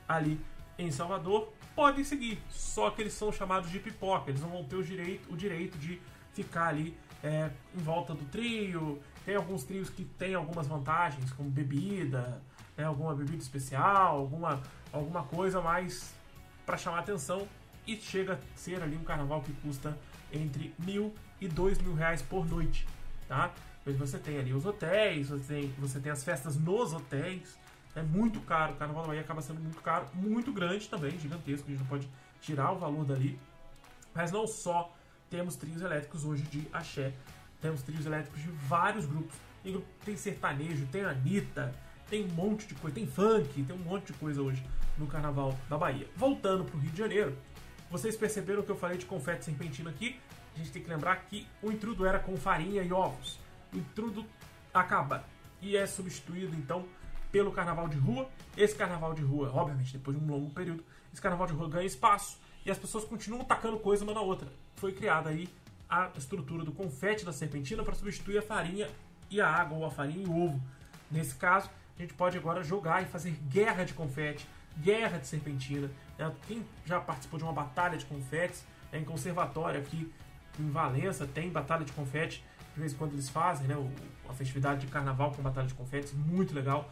ali em Salvador, podem seguir. Só que eles são chamados de pipoca, eles não vão ter o direito, o direito de ficar ali é, em volta do trio. Tem alguns trios que têm algumas vantagens, como bebida, né, alguma bebida especial, alguma, alguma coisa mais para chamar atenção e chega a ser ali um carnaval que custa entre mil e dois mil reais por noite, tá? Pois você tem ali os hotéis, você tem, você tem as festas nos hotéis, é muito caro, o carnaval da Bahia acaba sendo muito caro, muito grande também, gigantesco, a gente não pode tirar o valor dali, mas não só temos trios elétricos hoje de axé, temos trios elétricos de vários grupos, tem, sertanejo, tem Anitta, tem um monte de coisa, tem funk, tem um monte de coisa hoje no Carnaval da Bahia. Voltando para o Rio de Janeiro, vocês perceberam que eu falei de confete serpentino aqui? A gente tem que lembrar que o intrudo era com farinha e ovos. O intrudo acaba e é substituído então pelo carnaval de rua. Esse carnaval de rua, obviamente, depois de um longo período, esse carnaval de rua ganha espaço e as pessoas continuam tacando coisa uma na outra. Foi criada aí a estrutura do confete da serpentina para substituir a farinha e a água, ou a farinha e o ovo. Nesse caso, a gente pode agora jogar e fazer guerra de confete, guerra de serpentina. Né? Quem já participou de uma batalha de confetes, é em conservatório aqui em Valença, tem batalha de confete, de vez em quando eles fazem, né? A festividade de carnaval com batalha de confetes, muito legal.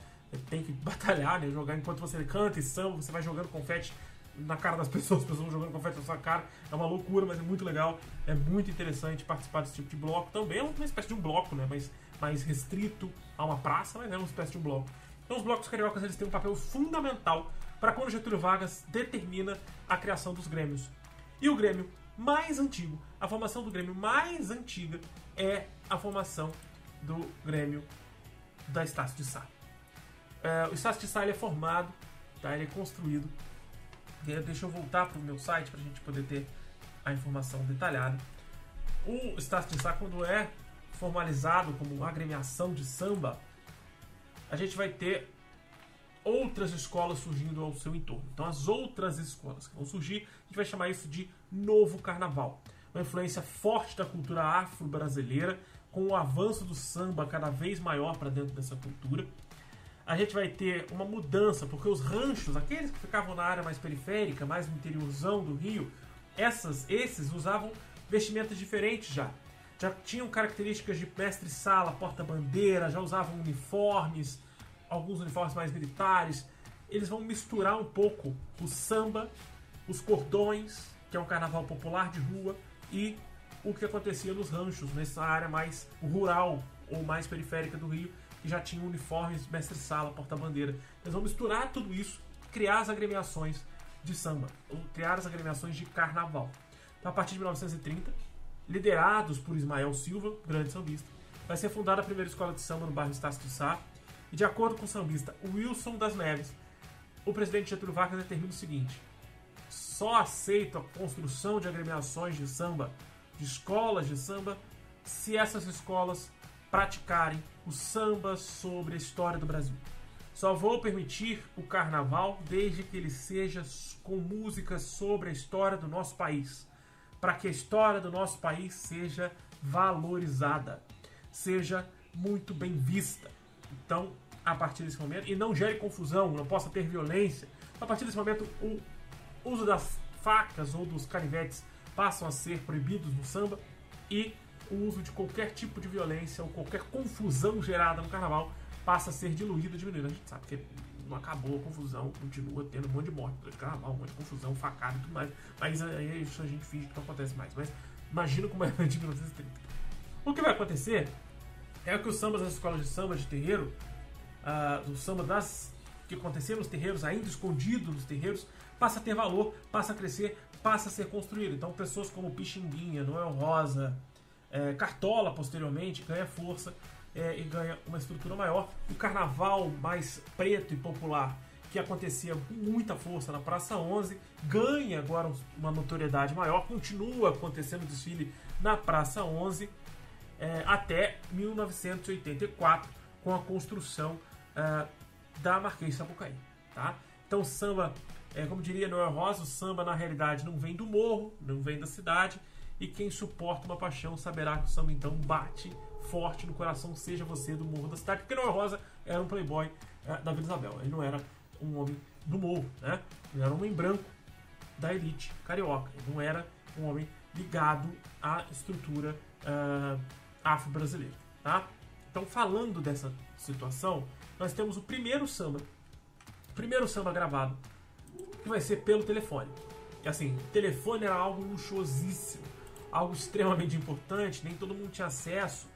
Tem que [LAUGHS] batalhar, né? Jogar enquanto você canta e samba, você vai jogando confete na cara das [LAUGHS] pessoas, as pessoas jogando confete na sua cara. É uma loucura, mas é muito legal. É muito interessante participar desse tipo de bloco. Também é uma espécie de um bloco, né? Mas mais restrito a uma praça, mas é uma espécie de um bloco. Então os blocos cariocas eles têm um papel fundamental para quando Getúlio Vargas determina a criação dos grêmios. E o grêmio mais antigo, a formação do grêmio mais antiga é a formação do grêmio da Estácio de Sá. É, o Estácio de Sá é formado, tá? ele é construído. Deixa eu voltar para o meu site para a gente poder ter a informação detalhada. O Estácio de quando é formalizado como agremiação de samba, a gente vai ter outras escolas surgindo ao seu entorno. Então, as outras escolas que vão surgir, a gente vai chamar isso de novo carnaval. Uma influência forte da cultura afro-brasileira, com o avanço do samba cada vez maior para dentro dessa cultura. A gente vai ter uma mudança, porque os ranchos, aqueles que ficavam na área mais periférica, mais no interiorzão do Rio, essas, esses usavam vestimentas diferentes já. Já tinham características de mestre-sala, porta-bandeira, já usavam uniformes, alguns uniformes mais militares. Eles vão misturar um pouco o samba, os cordões, que é um carnaval popular de rua, e o que acontecia nos ranchos, nessa área mais rural ou mais periférica do Rio, que já tinham uniformes, mestre-sala, porta-bandeira. Eles vão misturar tudo isso, criar as agremiações de samba, ou criar as agremiações de carnaval. Então, a partir de 1930, liderados por Ismael Silva, grande sambista, vai ser fundada a primeira escola de samba no bairro Estácio de Sá, e de acordo com o sambista Wilson das Neves, o presidente Getúlio Vargas determina o seguinte: só aceita a construção de agremiações de samba, de escolas de samba, se essas escolas praticarem o samba sobre a história do Brasil. Só vou permitir o carnaval desde que ele seja com músicas sobre a história do nosso país, para que a história do nosso país seja valorizada, seja muito bem vista. Então, a partir desse momento, e não gere confusão, não possa ter violência, a partir desse momento, o uso das facas ou dos canivetes passam a ser proibidos no samba e o uso de qualquer tipo de violência ou qualquer confusão gerada no carnaval passa a ser diluído, diminuído. A gente sabe que não acabou a confusão, continua tendo um monte de morte durante carnaval, um monte de confusão, facada e tudo mais. Mas aí isso a gente finge que não acontece mais. Mas imagina como era de 1930. O que vai acontecer é que os sambas das escolas de samba de terreiro, uh, o samba das que acontecia nos terreiros, ainda escondido nos terreiros, passa a ter valor, passa a crescer, passa a ser construído. Então pessoas como Pixinguinha, Noel Rosa, é, Cartola posteriormente ganha força é, e ganha uma estrutura maior. O carnaval mais preto e popular que acontecia com muita força na Praça 11 ganha agora uma notoriedade maior, continua acontecendo desfile na Praça 11 é, até 1984 com a construção é, da Marquês Sapucaí. Tá? Então samba, é, como diria Noel Rosa, o samba na realidade não vem do morro, não vem da cidade, e quem suporta uma paixão saberá que o samba então bate forte no coração, seja você do morro da cidade, porque Noel Rosa era um playboy é, da Vila Isabel, ele não era um homem do morro, né? ele era um homem branco da elite carioca, ele não era um homem ligado à estrutura uh, afro-brasileira. Tá? Então, falando dessa situação, nós temos o primeiro samba, o primeiro samba gravado, que vai ser pelo telefone. E assim, telefone era algo luxuosíssimo, algo extremamente importante, nem todo mundo tinha acesso.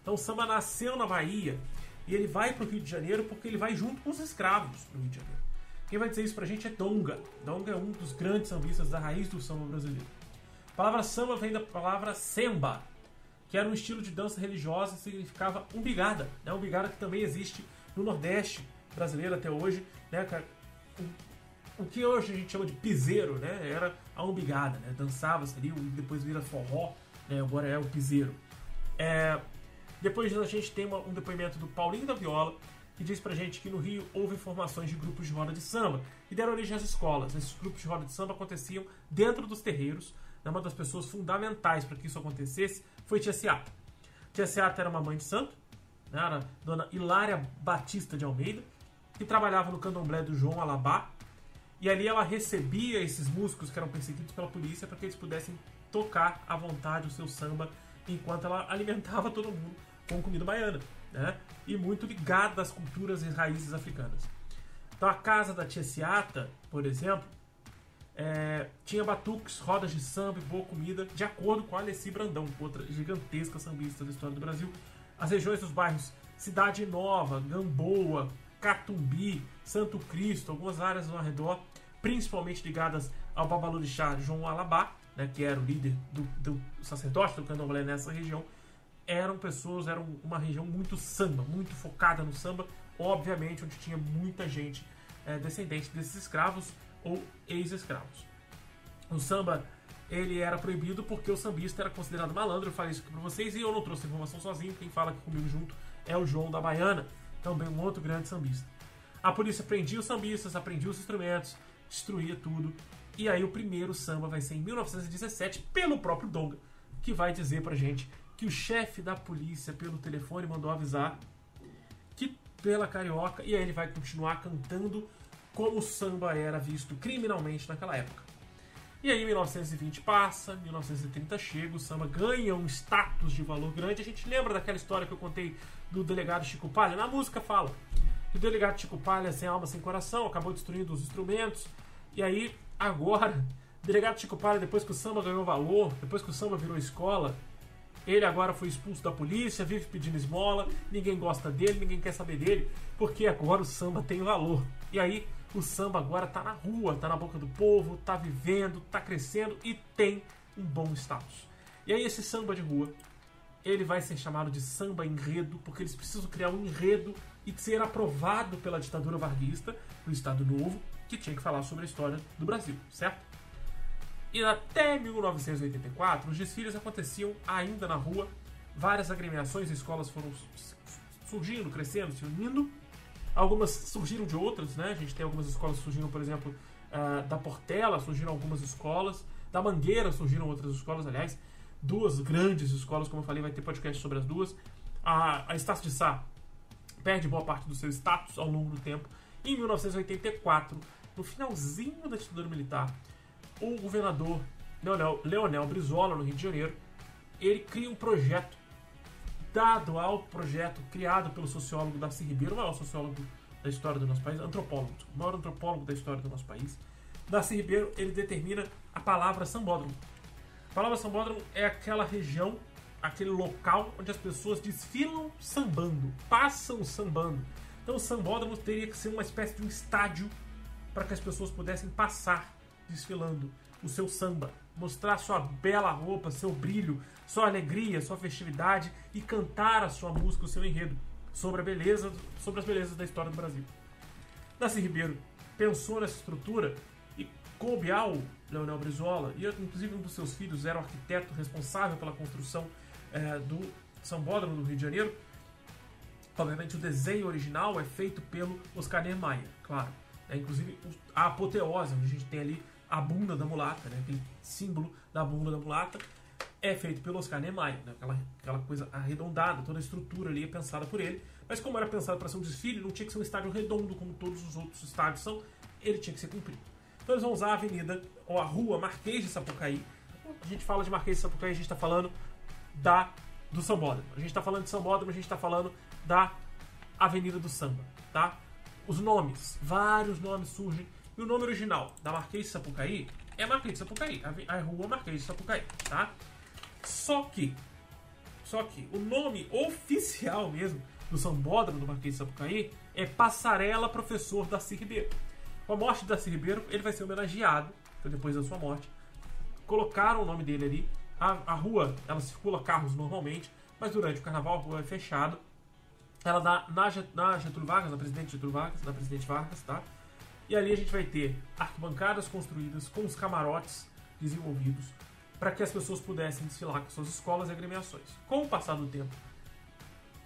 Então o samba nasceu na Bahia e ele vai para o Rio de Janeiro porque ele vai junto com os escravos no Rio de Janeiro. Quem vai dizer isso pra gente é Donga. Donga é um dos grandes sambistas da raiz do samba brasileiro. A palavra samba vem da palavra semba, que era um estilo de dança religiosa e significava umbigada. Né? Umbigada que também existe no Nordeste brasileiro até hoje. Né? O que hoje a gente chama de piseiro, né? Era a umbigada, né? Dançava-se ali, depois vira forró, né? Agora é o piseiro. É... Depois a gente tem uma, um depoimento do Paulinho da Viola, que diz pra gente que no Rio houve formações de grupos de roda de samba e deram origem às escolas. Esses grupos de roda de samba aconteciam dentro dos terreiros. Né? Uma das pessoas fundamentais para que isso acontecesse foi Tia Seata. Tia Seata era uma mãe de santo, né? era Dona Hilária Batista de Almeida, que trabalhava no candomblé do João Alabá. E ali ela recebia esses músicos que eram perseguidos pela polícia para que eles pudessem tocar à vontade o seu samba enquanto ela alimentava todo mundo com comida baiana, né? E muito ligada às culturas e raízes africanas. Então a casa da tia Ciata, por exemplo, é, tinha batuques, rodas de samba e boa comida, de acordo com a Alessi Brandão, outra gigantesca sambista da história do Brasil. As regiões dos bairros Cidade Nova, Gamboa, Catumbi, Santo Cristo, algumas áreas ao redor, principalmente ligadas ao Babalorixá João Alabá, né, que era o líder do, do sacerdote do candomblé nessa região, eram pessoas, eram uma região muito samba, muito focada no samba, obviamente onde tinha muita gente é, descendente desses escravos ou ex-escravos. O samba ele era proibido porque o sambista era considerado malandro. Eu falei isso aqui para vocês e eu não trouxe informação sozinho. Quem fala aqui comigo junto é o João da Baiana, também um outro grande sambista. A polícia prendia os sambistas, aprendia os instrumentos, destruía tudo. E aí o primeiro samba vai ser em 1917 pelo próprio Donga, que vai dizer pra gente que o chefe da polícia pelo telefone mandou avisar que pela carioca e aí ele vai continuar cantando como o samba era visto criminalmente naquela época. E aí 1920 passa, 1930 chega, o samba ganha um status de valor grande. A gente lembra daquela história que eu contei do delegado Chico Palha? Na música fala que o delegado Chico Palha, sem alma, sem coração, acabou destruindo os instrumentos. E aí, agora, o delegado Chico Palha, depois que o samba ganhou valor, depois que o samba virou escola, ele agora foi expulso da polícia, vive pedindo esmola, ninguém gosta dele, ninguém quer saber dele, porque agora o samba tem valor. E aí, o samba agora tá na rua, tá na boca do povo, tá vivendo, tá crescendo e tem um bom status. E aí esse samba de rua, ele vai ser chamado de samba enredo, porque eles precisam criar um enredo e ser aprovado pela ditadura varguista, no Estado Novo, que tinha que falar sobre a história do Brasil, certo? E até 1984, os desfiles aconteciam ainda na rua, várias agremiações e escolas foram surgindo, crescendo, se unindo, Algumas surgiram de outras, né? A gente tem algumas escolas que surgiram, por exemplo, uh, da Portela, surgiram algumas escolas. Da Mangueira surgiram outras escolas, aliás. Duas grandes escolas, como eu falei, vai ter podcast sobre as duas. A, a Estácio de Sá perde boa parte do seu status ao longo do tempo. Em 1984, no finalzinho da ditadura militar, o governador Leonel, Leonel Brizola, no Rio de Janeiro, ele cria um projeto dado ao projeto criado pelo sociólogo Darcy Ribeiro, o maior sociólogo da história do nosso país, antropólogo, o maior antropólogo da história do nosso país. Darcy Ribeiro, ele determina a palavra sambódromo. A palavra sambódromo é aquela região, aquele local onde as pessoas desfilam sambando, passam sambando. Então o sambódromo teria que ser uma espécie de um estádio para que as pessoas pudessem passar desfilando o seu samba, mostrar sua bela roupa, seu brilho, sua alegria, sua festividade e cantar a sua música, o seu enredo sobre a beleza, sobre as belezas da história do Brasil. Darcy Ribeiro pensou nessa estrutura e coube ao Leonel Brizola, e inclusive um dos seus filhos era o arquiteto responsável pela construção é, do Sambódromo do Rio de Janeiro. Obviamente o desenho original é feito pelo Oscar Niemeyer, claro. É, inclusive a apoteose, onde a gente tem ali a bunda da mulata, né? aquele símbolo da bunda da mulata, é feito pelo Oscar Niemeyer, né? aquela, aquela coisa arredondada, toda a estrutura ali é pensada por ele. Mas como era pensado para ser um desfile, não tinha que ser um estádio redondo como todos os outros estádios são, ele tinha que ser comprido. Então eles vão usar a avenida, ou a rua Marquês de Sapucaí. A gente fala de Marquês de Sapucaí, a gente está falando da, do Sambódromo. A gente está falando de Sambódromo, a gente está falando da Avenida do Samba, tá? Os nomes, vários nomes surgem o nome original da Marquês de Sapucaí é Marquês de Sapucaí, a, rua Marquês de Sapucaí, tá? Só que, só que o nome oficial mesmo do sambódromo do Marquês de Sapucaí é Passarela Professor Darcy Ribeiro. Com a morte de Darcy Ribeiro, ele vai ser homenageado, então depois da sua morte. Colocaram o nome dele ali. A, a rua, ela circula carros normalmente, mas durante o carnaval a rua é fechada. Ela dá na, na Getúlio Vargas, na Presidente Getúlio Vargas, na Presidente Vargas, tá? E ali a gente vai ter arquibancadas construídas com os camarotes desenvolvidos para que as pessoas pudessem desfilar com suas escolas e agremiações. Com o passar do tempo,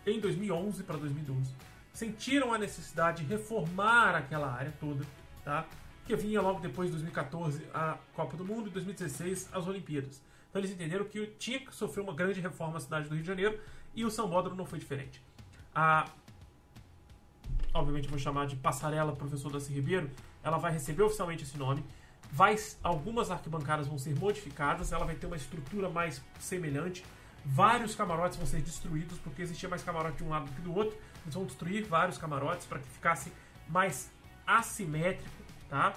em 2011 para 2012, sentiram a necessidade de reformar aquela área toda, tá? que vinha logo depois de 2014 a Copa do Mundo e 2016 as Olimpíadas. Então eles entenderam que tinha que sofrer uma grande reforma na cidade do Rio de Janeiro e o São Bódromo não foi diferente. A obviamente vou chamar de Passarela Professor Darcy Ribeiro, ela vai receber oficialmente esse nome. Vai, algumas arquibancadas vão ser modificadas, ela vai ter uma estrutura mais semelhante. Vários camarotes vão ser destruídos, porque existia mais camarote de um lado do que do outro. Eles vão destruir vários camarotes para que ficasse mais assimétrico, tá?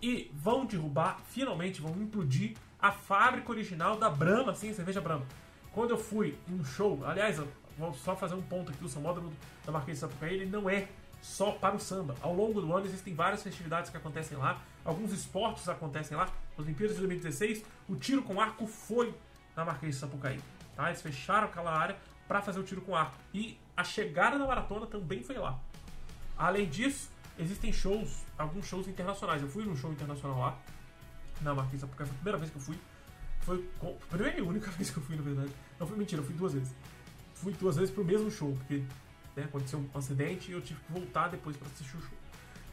E vão derrubar, finalmente vão implodir a fábrica original da Brahma, sim, cerveja Brahma. Quando eu fui em um show, aliás, vou só fazer um ponto aqui, o Sambódromo da Marquês de Sapucaí, ele não é só para o samba. Ao longo do ano existem várias festividades que acontecem lá, alguns esportes acontecem lá. Nas Olimpíadas de 2016, o tiro com arco foi na Marquês de Sapucaí. Tá? Eles fecharam aquela área para fazer o tiro com arco. E a chegada da maratona também foi lá. Além disso, existem shows, alguns shows internacionais. Eu fui num show internacional lá, na Marquês de Sapucaí, foi a primeira vez que eu fui. Foi a primeira e única [LAUGHS] vez que eu fui, na verdade. Não foi mentira, eu fui duas vezes fui duas vezes pro mesmo show, porque né, aconteceu um acidente e eu tive que voltar depois para assistir o show.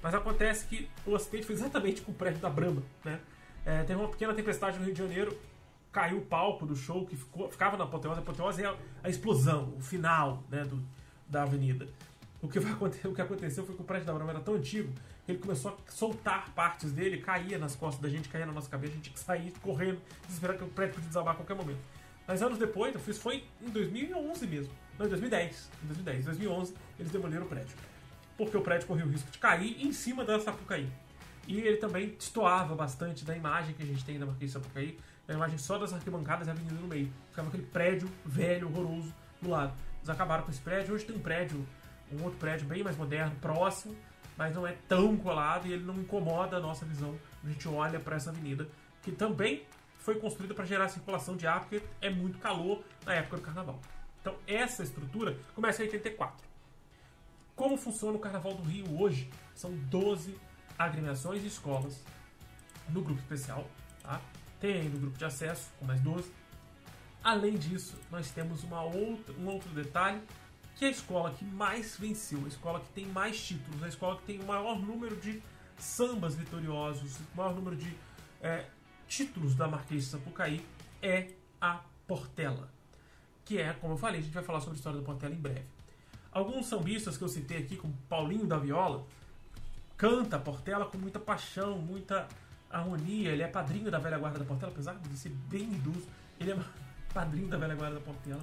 Mas acontece que o acidente foi exatamente com o prédio da Brahma, né? É, teve uma pequena tempestade no Rio de Janeiro, caiu o palco do show que ficou, ficava na apoteose. A apoteose é a, a explosão, o final né, do, da avenida. O que, vai acontecer, o que aconteceu foi que o prédio da Brahma era tão antigo que ele começou a soltar partes dele, caía nas costas da gente, caía na nossa cabeça, a gente tinha que sair correndo, desesperado que o prédio podia desabar a qualquer momento. Mas anos depois, eu fiz foi em 2011 mesmo. Não, em 2010. Em 2010. Em 2011, eles demoliram o prédio. Porque o prédio corria o risco de cair em cima da Sapucaí. E ele também destoava bastante da imagem que a gente tem da Marquês de Sapucaí, da imagem só das arquibancadas e a avenida no meio. Ficava aquele prédio velho, horroroso, do lado. Eles acabaram com esse prédio. Hoje tem um prédio, um outro prédio bem mais moderno, próximo, mas não é tão colado e ele não incomoda a nossa visão. A gente olha para essa avenida, que também foi construída para gerar circulação de ar, porque é muito calor na época do carnaval. Então, essa estrutura começa em 84. Como funciona o Carnaval do Rio hoje? São 12 agremiações e escolas no grupo especial. Tá? Tem ainda o grupo de acesso, com mais 12. Além disso, nós temos uma outra, um outro detalhe, que é a escola que mais venceu, a escola que tem mais títulos, a escola que tem o maior número de sambas vitoriosos, o maior número de é, títulos da Marquês de Sapucaí é a Portela, que é, como eu falei, a gente vai falar sobre a história da Portela em breve. Alguns sambistas que eu citei aqui, como Paulinho da Viola, canta a Portela com muita paixão, muita harmonia, ele é padrinho da velha guarda da Portela, apesar de ser bem idoso, ele é [LAUGHS] padrinho da velha guarda da Portela.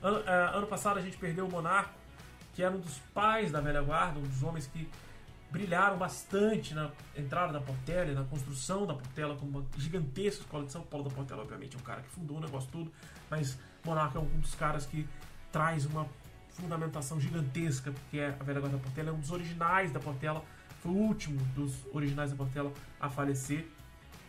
Ano, uh, ano passado a gente perdeu o Monarco, que era um dos pais da velha guarda, um dos homens que brilharam bastante na entrada da Portela na construção da Portela, como uma gigantesca escola de São Paulo da Portela, obviamente, é um cara que fundou o negócio tudo, mas Monarca é um dos caras que traz uma fundamentação gigantesca, porque é a velha guarda da Portela é um dos originais da Portela, foi o último dos originais da Portela a falecer.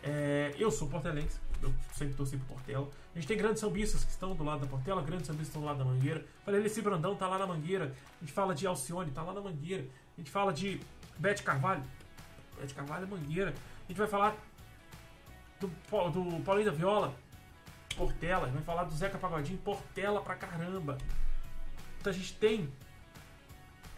É, eu sou portelense, eu sempre torci pro Portela. A gente tem grandes sambistas que estão do lado da Portela, grandes sambistas estão do lado da Mangueira. Falei, Alessi Brandão tá lá na Mangueira. A gente fala de Alcione, tá lá na Mangueira. A gente fala de Bete Carvalho. Bete Carvalho é Mangueira. A gente vai falar do, do Paulinho da Viola, Portela. Vai falar do Zeca Pagodinho, Portela pra caramba. Então a gente tem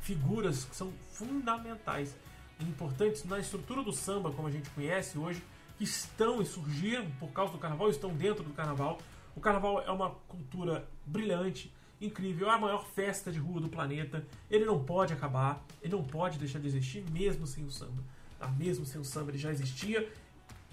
figuras que são fundamentais e importantes na estrutura do samba, como a gente conhece hoje, que estão e surgiram por causa do carnaval, estão dentro do carnaval. O carnaval é uma cultura brilhante, incrível, é a maior festa de rua do planeta. Ele não pode acabar, ele não pode deixar de existir, mesmo sem o samba. Tá? Mesmo sem o samba, ele já existia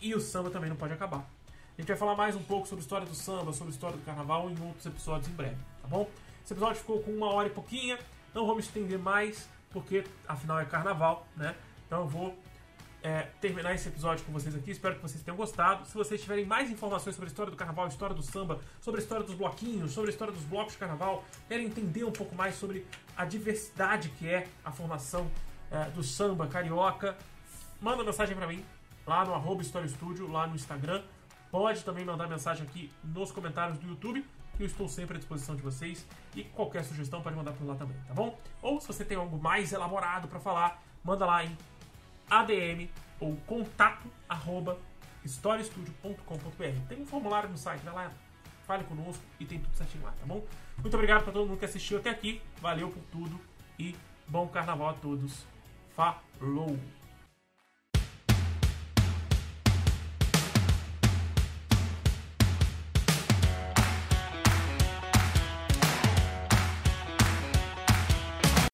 e o samba também não pode acabar. A gente vai falar mais um pouco sobre a história do samba, sobre a história do carnaval em outros episódios em breve, tá bom? Esse episódio ficou com uma hora e pouquinha, não vamos estender mais, porque afinal é carnaval, né? Então eu vou é, terminar esse episódio com vocês aqui. Espero que vocês tenham gostado. Se vocês tiverem mais informações sobre a história do carnaval, a história do samba, sobre a história dos bloquinhos, sobre a história dos blocos de carnaval, querem entender um pouco mais sobre a diversidade que é a é, do samba carioca, manda mensagem para mim lá no arroba História Studio, lá no Instagram. Pode também mandar mensagem aqui nos comentários do YouTube. Eu estou sempre à disposição de vocês. E qualquer sugestão pode mandar por lá também, tá bom? Ou se você tem algo mais elaborado para falar, manda lá em ADM ou contato arroba historiastudio.com.br. Tem um formulário no site, vai lá, fale conosco e tem tudo certinho lá, tá bom? Muito obrigado para todo mundo que assistiu até aqui. Valeu por tudo e bom carnaval a todos. Falou!